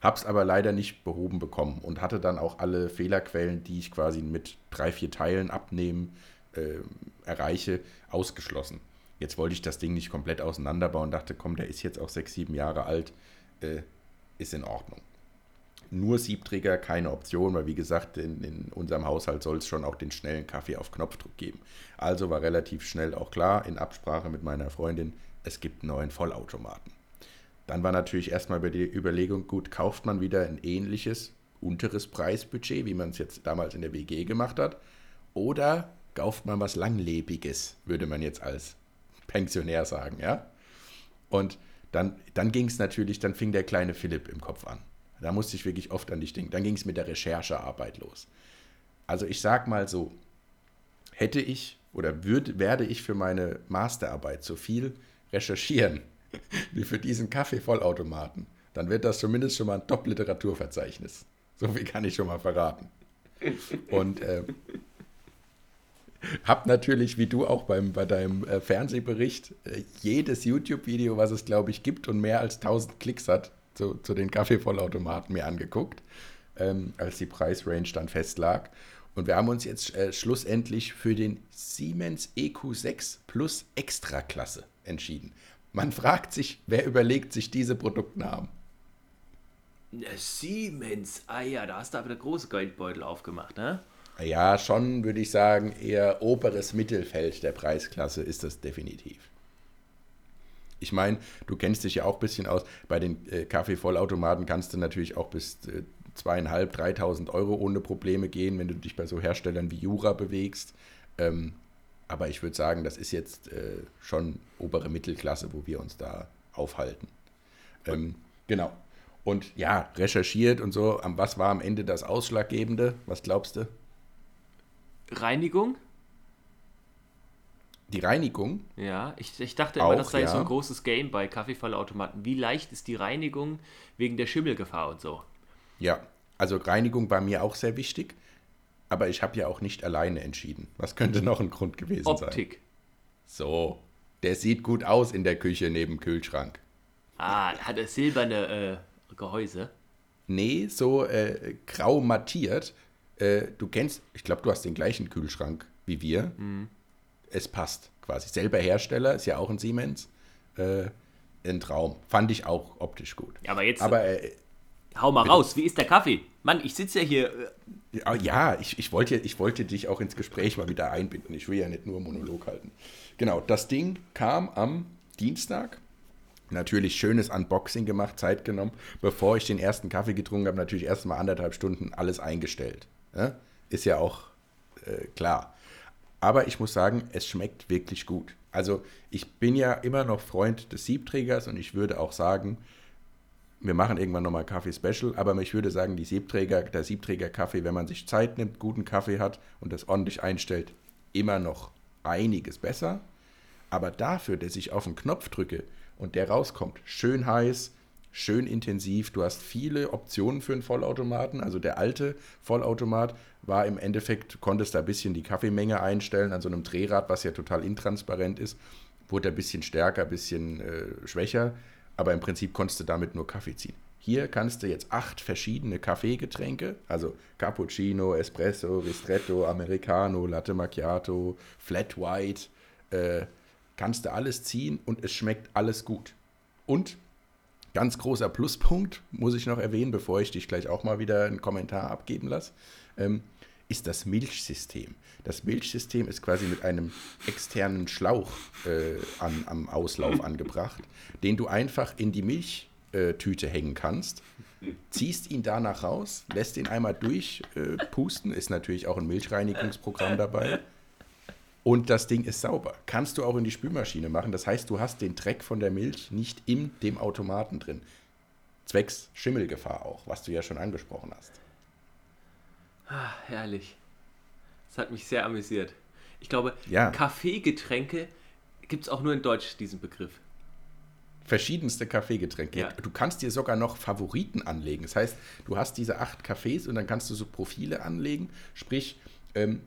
Hab's aber leider nicht behoben bekommen und hatte dann auch alle Fehlerquellen, die ich quasi mit drei, vier Teilen abnehmen äh, erreiche, ausgeschlossen. Jetzt wollte ich das Ding nicht komplett auseinanderbauen, dachte, komm, der ist jetzt auch sechs, sieben Jahre alt, äh, ist in Ordnung. Nur Siebträger, keine Option, weil wie gesagt, in, in unserem Haushalt soll es schon auch den schnellen Kaffee auf Knopfdruck geben. Also war relativ schnell auch klar, in Absprache mit meiner Freundin, es gibt neuen Vollautomaten. Dann war natürlich erstmal die Überlegung, gut, kauft man wieder ein ähnliches, unteres Preisbudget, wie man es jetzt damals in der WG gemacht hat, oder kauft man was Langlebiges, würde man jetzt als Pensionär sagen, ja? Und dann, dann ging es natürlich, dann fing der kleine Philipp im Kopf an. Da musste ich wirklich oft an dich denken. Dann ging es mit der Recherchearbeit los. Also ich sag mal so, hätte ich oder würd, werde ich für meine Masterarbeit so viel recherchieren wie für diesen Kaffeevollautomaten, dann wird das zumindest schon mal ein Top-Literaturverzeichnis. So viel kann ich schon mal verraten. Und äh, hab natürlich, wie du auch beim, bei deinem äh, Fernsehbericht, äh, jedes YouTube-Video, was es, glaube ich, gibt und mehr als 1000 Klicks hat, zu, zu den Kaffeevollautomaten mir angeguckt, ähm, als die Preisrange dann festlag. Und wir haben uns jetzt äh, schlussendlich für den Siemens EQ6 Plus Extraklasse entschieden. Man fragt sich, wer überlegt sich diese Produktnamen? Siemens, ah ja, da hast du aber der große Geldbeutel aufgemacht, ne? Ja, schon würde ich sagen, eher oberes Mittelfeld der Preisklasse ist das definitiv. Ich meine, du kennst dich ja auch ein bisschen aus. Bei den äh, Kaffeevollautomaten kannst du natürlich auch bis äh, zweieinhalb, dreitausend Euro ohne Probleme gehen, wenn du dich bei so Herstellern wie Jura bewegst. Ähm, aber ich würde sagen, das ist jetzt äh, schon obere Mittelklasse, wo wir uns da aufhalten. Ähm, genau. Und ja, recherchiert und so. Was war am Ende das Ausschlaggebende? Was glaubst du? Reinigung? Die Reinigung? Ja, ich, ich dachte immer, das sei ja. so ein großes Game bei Kaffeefallautomaten. Wie leicht ist die Reinigung wegen der Schimmelgefahr und so? Ja, also Reinigung war mir auch sehr wichtig, aber ich habe ja auch nicht alleine entschieden. Was könnte noch ein Grund gewesen Optik. sein? Optik. So, der sieht gut aus in der Küche neben Kühlschrank. Ah, hat er silberne äh, Gehäuse? Nee, so äh, grau mattiert. Äh, du kennst, ich glaube, du hast den gleichen Kühlschrank wie wir. Mhm. Es passt quasi. Selber Hersteller, ist ja auch ein Siemens. Äh, ein Traum. Fand ich auch optisch gut. Ja, aber jetzt. Aber äh, Hau mal raus, wie ist der Kaffee? Mann, ich sitze ja hier. Äh, ja, ich, ich, wollte, ich wollte dich auch ins Gespräch mal wieder einbinden. Ich will ja nicht nur Monolog halten. Genau, das Ding kam am Dienstag. Natürlich schönes Unboxing gemacht, Zeit genommen. Bevor ich den ersten Kaffee getrunken habe, natürlich erst mal anderthalb Stunden alles eingestellt. Ja? Ist ja auch äh, klar. Aber ich muss sagen, es schmeckt wirklich gut. Also ich bin ja immer noch Freund des Siebträgers und ich würde auch sagen, wir machen irgendwann nochmal Kaffee Special, aber ich würde sagen, die Siebträger, der Siebträger Kaffee, wenn man sich Zeit nimmt, guten Kaffee hat und das ordentlich einstellt, immer noch einiges besser. Aber dafür, dass ich auf den Knopf drücke und der rauskommt, schön heiß, schön intensiv, du hast viele Optionen für einen Vollautomaten. Also der alte Vollautomat war im Endeffekt, konntest da ein bisschen die Kaffeemenge einstellen an so einem Drehrad, was ja total intransparent ist. Wurde ein bisschen stärker, ein bisschen äh, schwächer aber im Prinzip konntest du damit nur Kaffee ziehen. Hier kannst du jetzt acht verschiedene Kaffeegetränke, also Cappuccino, Espresso, Ristretto, Americano, Latte Macchiato, Flat White, äh, kannst du alles ziehen und es schmeckt alles gut. Und ganz großer Pluspunkt, muss ich noch erwähnen, bevor ich dich gleich auch mal wieder einen Kommentar abgeben lasse, ähm, ist das Milchsystem. Das Milchsystem ist quasi mit einem externen Schlauch äh, an, am Auslauf angebracht, den du einfach in die Milchtüte äh, hängen kannst, ziehst ihn danach raus, lässt ihn einmal durchpusten, äh, ist natürlich auch ein Milchreinigungsprogramm dabei. Und das Ding ist sauber. Kannst du auch in die Spülmaschine machen. Das heißt, du hast den Dreck von der Milch nicht in dem Automaten drin. Zwecks Schimmelgefahr auch, was du ja schon angesprochen hast. Ah, herrlich. Das hat mich sehr amüsiert. Ich glaube, ja. Kaffeegetränke gibt es auch nur in Deutsch, diesen Begriff. Verschiedenste Kaffeegetränke. Ja. Du kannst dir sogar noch Favoriten anlegen. Das heißt, du hast diese acht Kaffees und dann kannst du so Profile anlegen. Sprich, ähm,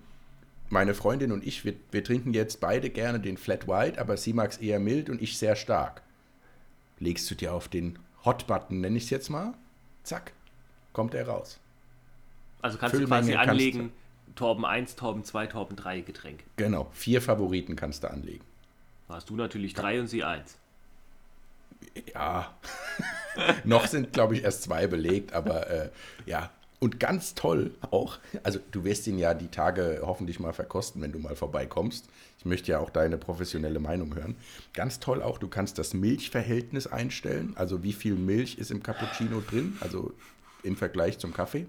meine Freundin und ich, wir, wir trinken jetzt beide gerne den Flat White, aber sie mag es eher mild und ich sehr stark. Legst du dir auf den Hot-Button, nenne ich es jetzt mal, zack, kommt er raus. Also kannst Füllmenge du quasi anlegen, Torben 1, Torben 2, Torben 3 Getränk. Genau, vier Favoriten kannst du anlegen. Hast du natürlich drei und sie eins. Ja, [laughs] noch sind, glaube ich, erst zwei belegt, aber äh, ja. Und ganz toll auch, also du wirst ihn ja die Tage hoffentlich mal verkosten, wenn du mal vorbeikommst. Ich möchte ja auch deine professionelle Meinung hören. Ganz toll auch, du kannst das Milchverhältnis einstellen, also wie viel Milch ist im Cappuccino drin, also im Vergleich zum Kaffee.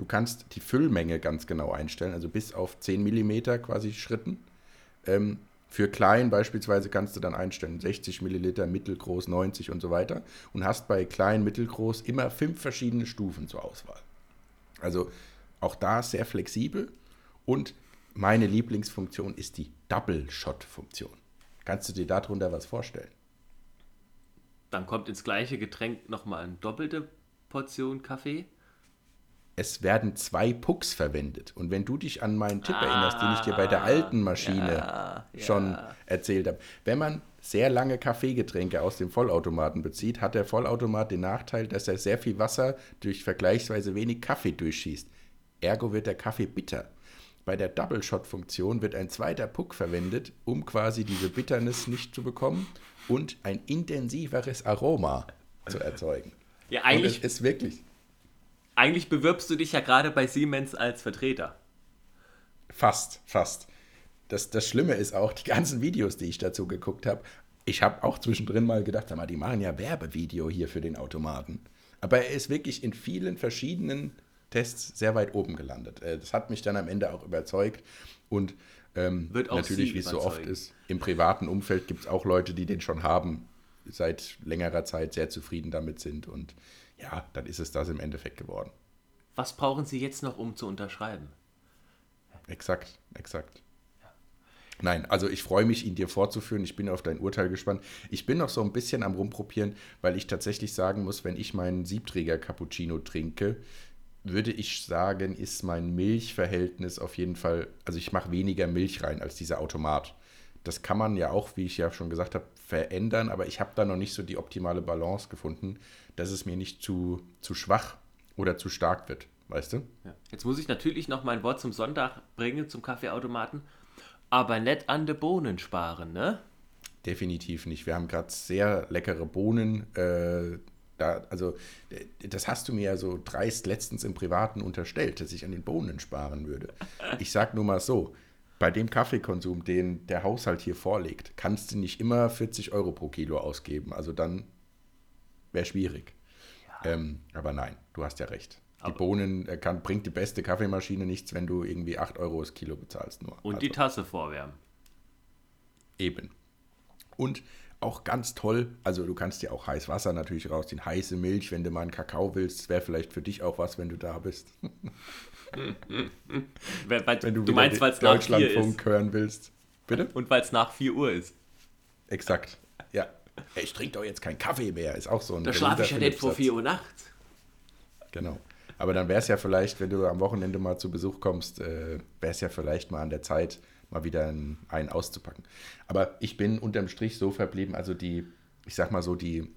Du kannst die Füllmenge ganz genau einstellen, also bis auf 10 mm quasi Schritten. Ähm, für klein beispielsweise kannst du dann einstellen 60 Milliliter, mittelgroß 90 und so weiter und hast bei klein, mittelgroß immer fünf verschiedene Stufen zur Auswahl. Also auch da sehr flexibel und meine Lieblingsfunktion ist die Double-Shot-Funktion. Kannst du dir darunter was vorstellen? Dann kommt ins gleiche Getränk nochmal eine doppelte Portion Kaffee. Es werden zwei Pucks verwendet. Und wenn du dich an meinen Tipp ah, erinnerst, den ich dir bei der alten Maschine ja, schon ja. erzählt habe, wenn man sehr lange Kaffeegetränke aus dem Vollautomaten bezieht, hat der Vollautomat den Nachteil, dass er sehr viel Wasser durch vergleichsweise wenig Kaffee durchschießt. Ergo wird der Kaffee bitter. Bei der Double Shot Funktion wird ein zweiter Puck verwendet, um quasi diese Bitternis nicht zu bekommen und ein intensiveres Aroma zu erzeugen. Ja, eigentlich und es ist wirklich. Eigentlich bewirbst du dich ja gerade bei Siemens als Vertreter. Fast, fast. Das, das Schlimme ist auch, die ganzen Videos, die ich dazu geguckt habe, ich habe auch zwischendrin mal gedacht, mal, die machen ja Werbevideo hier für den Automaten. Aber er ist wirklich in vielen verschiedenen Tests sehr weit oben gelandet. Äh, das hat mich dann am Ende auch überzeugt. Und ähm, natürlich, wie es so oft ist, im privaten Umfeld gibt es auch Leute, die den schon haben, seit längerer Zeit sehr zufrieden damit sind. Und ja, dann ist es das im Endeffekt geworden. Was brauchen Sie jetzt noch, um zu unterschreiben? Exakt, exakt. Nein, also ich freue mich, ihn dir vorzuführen. Ich bin auf dein Urteil gespannt. Ich bin noch so ein bisschen am Rumprobieren, weil ich tatsächlich sagen muss, wenn ich meinen Siebträger Cappuccino trinke, würde ich sagen, ist mein Milchverhältnis auf jeden Fall, also ich mache weniger Milch rein als dieser Automat. Das kann man ja auch, wie ich ja schon gesagt habe, verändern, aber ich habe da noch nicht so die optimale Balance gefunden, dass es mir nicht zu, zu schwach oder zu stark wird, weißt du? Ja. Jetzt muss ich natürlich noch mein Wort zum Sonntag bringen, zum Kaffeeautomaten, aber nicht an de Bohnen sparen, ne? Definitiv nicht. Wir haben gerade sehr leckere Bohnen. Äh, da, also, das hast du mir ja so dreist letztens im Privaten unterstellt, dass ich an den Bohnen sparen würde. Ich sag nur mal so: Bei dem Kaffeekonsum, den der Haushalt hier vorlegt, kannst du nicht immer 40 Euro pro Kilo ausgeben. Also dann wäre schwierig. Ja. Ähm, aber nein, du hast ja recht. Die aber Bohnen äh, kann, bringt die beste Kaffeemaschine nichts, wenn du irgendwie 8 Euro das Kilo bezahlst nur. Und also. die Tasse vorwärmen. Eben. Und auch ganz toll. Also du kannst dir auch heiß Wasser natürlich rausziehen, heiße Milch, wenn du mal einen Kakao willst. wäre vielleicht für dich auch was, wenn du da bist. [laughs] wenn du, du meinst, weil es nach 4 ist. hören willst. Bitte? Und weil es nach 4 Uhr ist. Exakt, ja. Ich trinke doch jetzt keinen Kaffee mehr, ist auch so ein Da schlafe ich ja nicht vor 4 Uhr nachts. Genau. Aber dann wäre es ja vielleicht, wenn du am Wochenende mal zu Besuch kommst, äh, wäre es ja vielleicht mal an der Zeit, mal wieder einen, einen auszupacken. Aber ich bin unterm Strich so verblieben, also die, ich sag mal so, die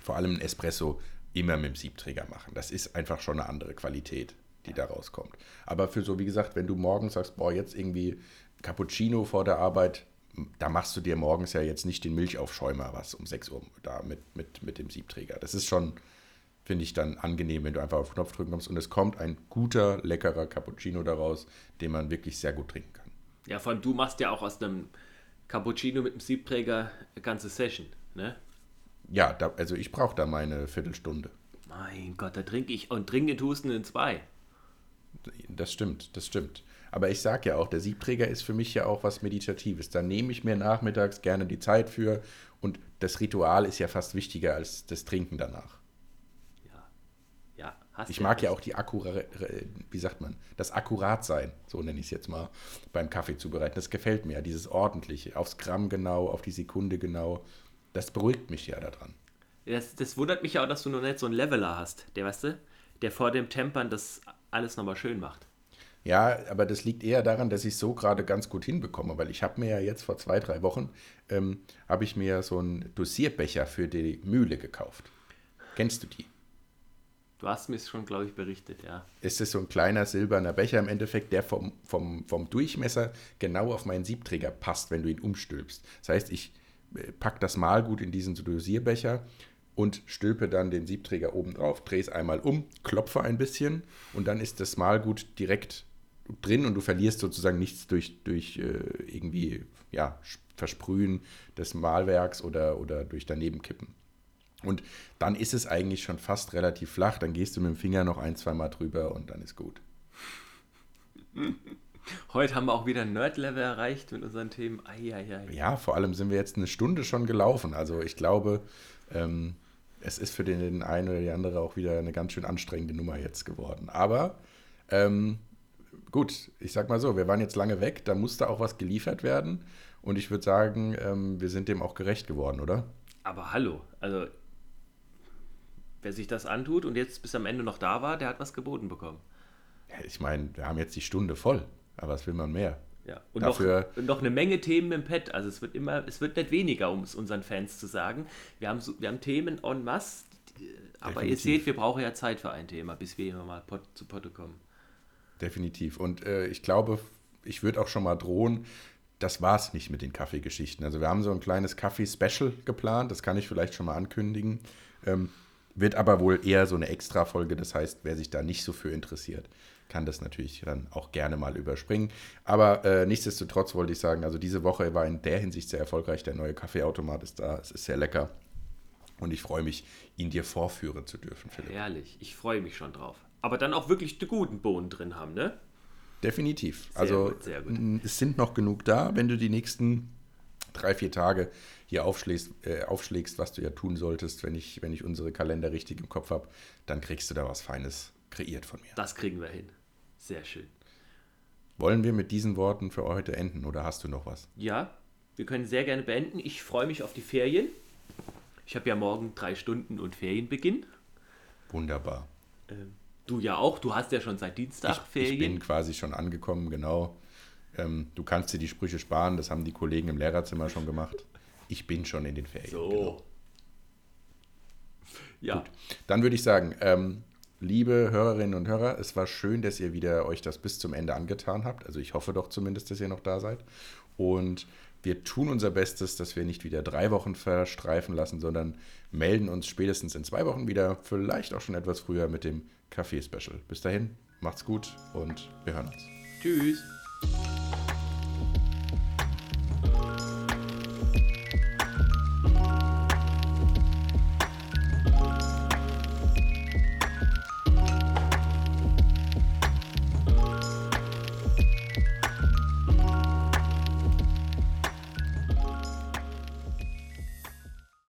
vor allem ein Espresso immer mit dem Siebträger machen. Das ist einfach schon eine andere Qualität, die da rauskommt. Aber für so, wie gesagt, wenn du morgens sagst, boah, jetzt irgendwie Cappuccino vor der Arbeit, da machst du dir morgens ja jetzt nicht den Milchaufschäumer was um 6 Uhr da mit, mit, mit dem Siebträger. Das ist schon, finde ich dann angenehm, wenn du einfach auf den Knopf drücken kommst und es kommt ein guter, leckerer Cappuccino daraus, den man wirklich sehr gut trinken kann. Ja, vor allem du machst ja auch aus einem Cappuccino mit einem Siebträger eine ganze Session, ne? Ja, da, also ich brauche da meine Viertelstunde. Mein Gott, da trinke ich und trinke tust in zwei. Das stimmt, das stimmt. Aber ich sage ja auch, der Siebträger ist für mich ja auch was Meditatives. Da nehme ich mir nachmittags gerne die Zeit für und das Ritual ist ja fast wichtiger als das Trinken danach. Hast ich mag ja auch die Akkurat, wie sagt man, das Akkuratsein, so nenne ich es jetzt mal, beim Kaffee zubereiten. Das gefällt mir, dieses ordentliche, aufs Gramm genau, auf die Sekunde genau. Das beruhigt mich ja daran. Das, das wundert mich ja auch, dass du noch nicht so einen Leveler hast, der, weißt du, der vor dem Tempern das alles nochmal schön macht. Ja, aber das liegt eher daran, dass ich es so gerade ganz gut hinbekomme, weil ich habe mir ja jetzt vor zwei, drei Wochen, ähm, habe ich mir so einen Dosierbecher für die Mühle gekauft. Kennst du die? Du hast mir es schon, glaube ich, berichtet, ja. Es ist so ein kleiner silberner Becher im Endeffekt, der vom, vom, vom Durchmesser genau auf meinen Siebträger passt, wenn du ihn umstülpst. Das heißt, ich äh, packe das Malgut in diesen Dosierbecher und stülpe dann den Siebträger oben drauf, drehe es einmal um, klopfe ein bisschen und dann ist das Malgut direkt drin und du verlierst sozusagen nichts durch, durch äh, irgendwie ja, Versprühen des Malwerks oder, oder durch Danebenkippen. Und dann ist es eigentlich schon fast relativ flach. Dann gehst du mit dem Finger noch ein, zwei Mal drüber und dann ist gut. [laughs] Heute haben wir auch wieder ein Nerd-Level erreicht mit unseren Themen. Eieiei. Ja, vor allem sind wir jetzt eine Stunde schon gelaufen. Also ich glaube, ähm, es ist für den einen oder die andere auch wieder eine ganz schön anstrengende Nummer jetzt geworden. Aber ähm, gut, ich sag mal so, wir waren jetzt lange weg, da musste auch was geliefert werden. Und ich würde sagen, ähm, wir sind dem auch gerecht geworden, oder? Aber hallo, also wer sich das antut und jetzt bis am Ende noch da war, der hat was geboten bekommen. Ja, ich meine, wir haben jetzt die Stunde voll. Aber was will man mehr? Ja, und Dafür- noch, noch eine Menge Themen im Pad. Also es wird immer, es wird nicht weniger, um es unseren Fans zu sagen. Wir haben, wir haben Themen en masse, aber ihr Definitiv. seht, wir brauchen ja Zeit für ein Thema, bis wir immer mal pot, zu Potte kommen. Definitiv. Und äh, ich glaube, ich würde auch schon mal drohen, das war es nicht mit den Kaffeegeschichten. Also wir haben so ein kleines Kaffee-Special geplant, das kann ich vielleicht schon mal ankündigen. Ähm, wird aber wohl eher so eine Extra-Folge, das heißt, wer sich da nicht so für interessiert, kann das natürlich dann auch gerne mal überspringen. Aber äh, nichtsdestotrotz wollte ich sagen, also diese Woche war in der Hinsicht sehr erfolgreich. Der neue Kaffeeautomat ist da, es ist sehr lecker. Und ich freue mich, ihn dir vorführen zu dürfen, Philipp. Herrlich, ich freue mich schon drauf. Aber dann auch wirklich die guten Bohnen drin haben, ne? Definitiv. Sehr also gut, sehr gut. es sind noch genug da, wenn du die nächsten drei, vier Tage hier aufschlägst, äh, aufschlägst, was du ja tun solltest, wenn ich, wenn ich unsere Kalender richtig im Kopf habe, dann kriegst du da was Feines kreiert von mir. Das kriegen wir hin. Sehr schön. Wollen wir mit diesen Worten für heute enden oder hast du noch was? Ja, wir können sehr gerne beenden. Ich freue mich auf die Ferien. Ich habe ja morgen drei Stunden und Ferienbeginn. Wunderbar. Ähm, du ja auch. Du hast ja schon seit Dienstag Ich, ich Ferien. bin quasi schon angekommen, genau. Ähm, du kannst dir die Sprüche sparen, das haben die Kollegen im Lehrerzimmer schon gemacht. Ich bin schon in den Ferien. so. Genau. Ja, Dann würde ich sagen, ähm, liebe Hörerinnen und Hörer, es war schön, dass ihr wieder euch das bis zum Ende angetan habt. Also ich hoffe doch zumindest, dass ihr noch da seid. Und wir tun unser Bestes, dass wir nicht wieder drei Wochen verstreifen lassen, sondern melden uns spätestens in zwei Wochen wieder, vielleicht auch schon etwas früher mit dem Kaffee-Special. Bis dahin, macht's gut und wir hören uns. tschüss.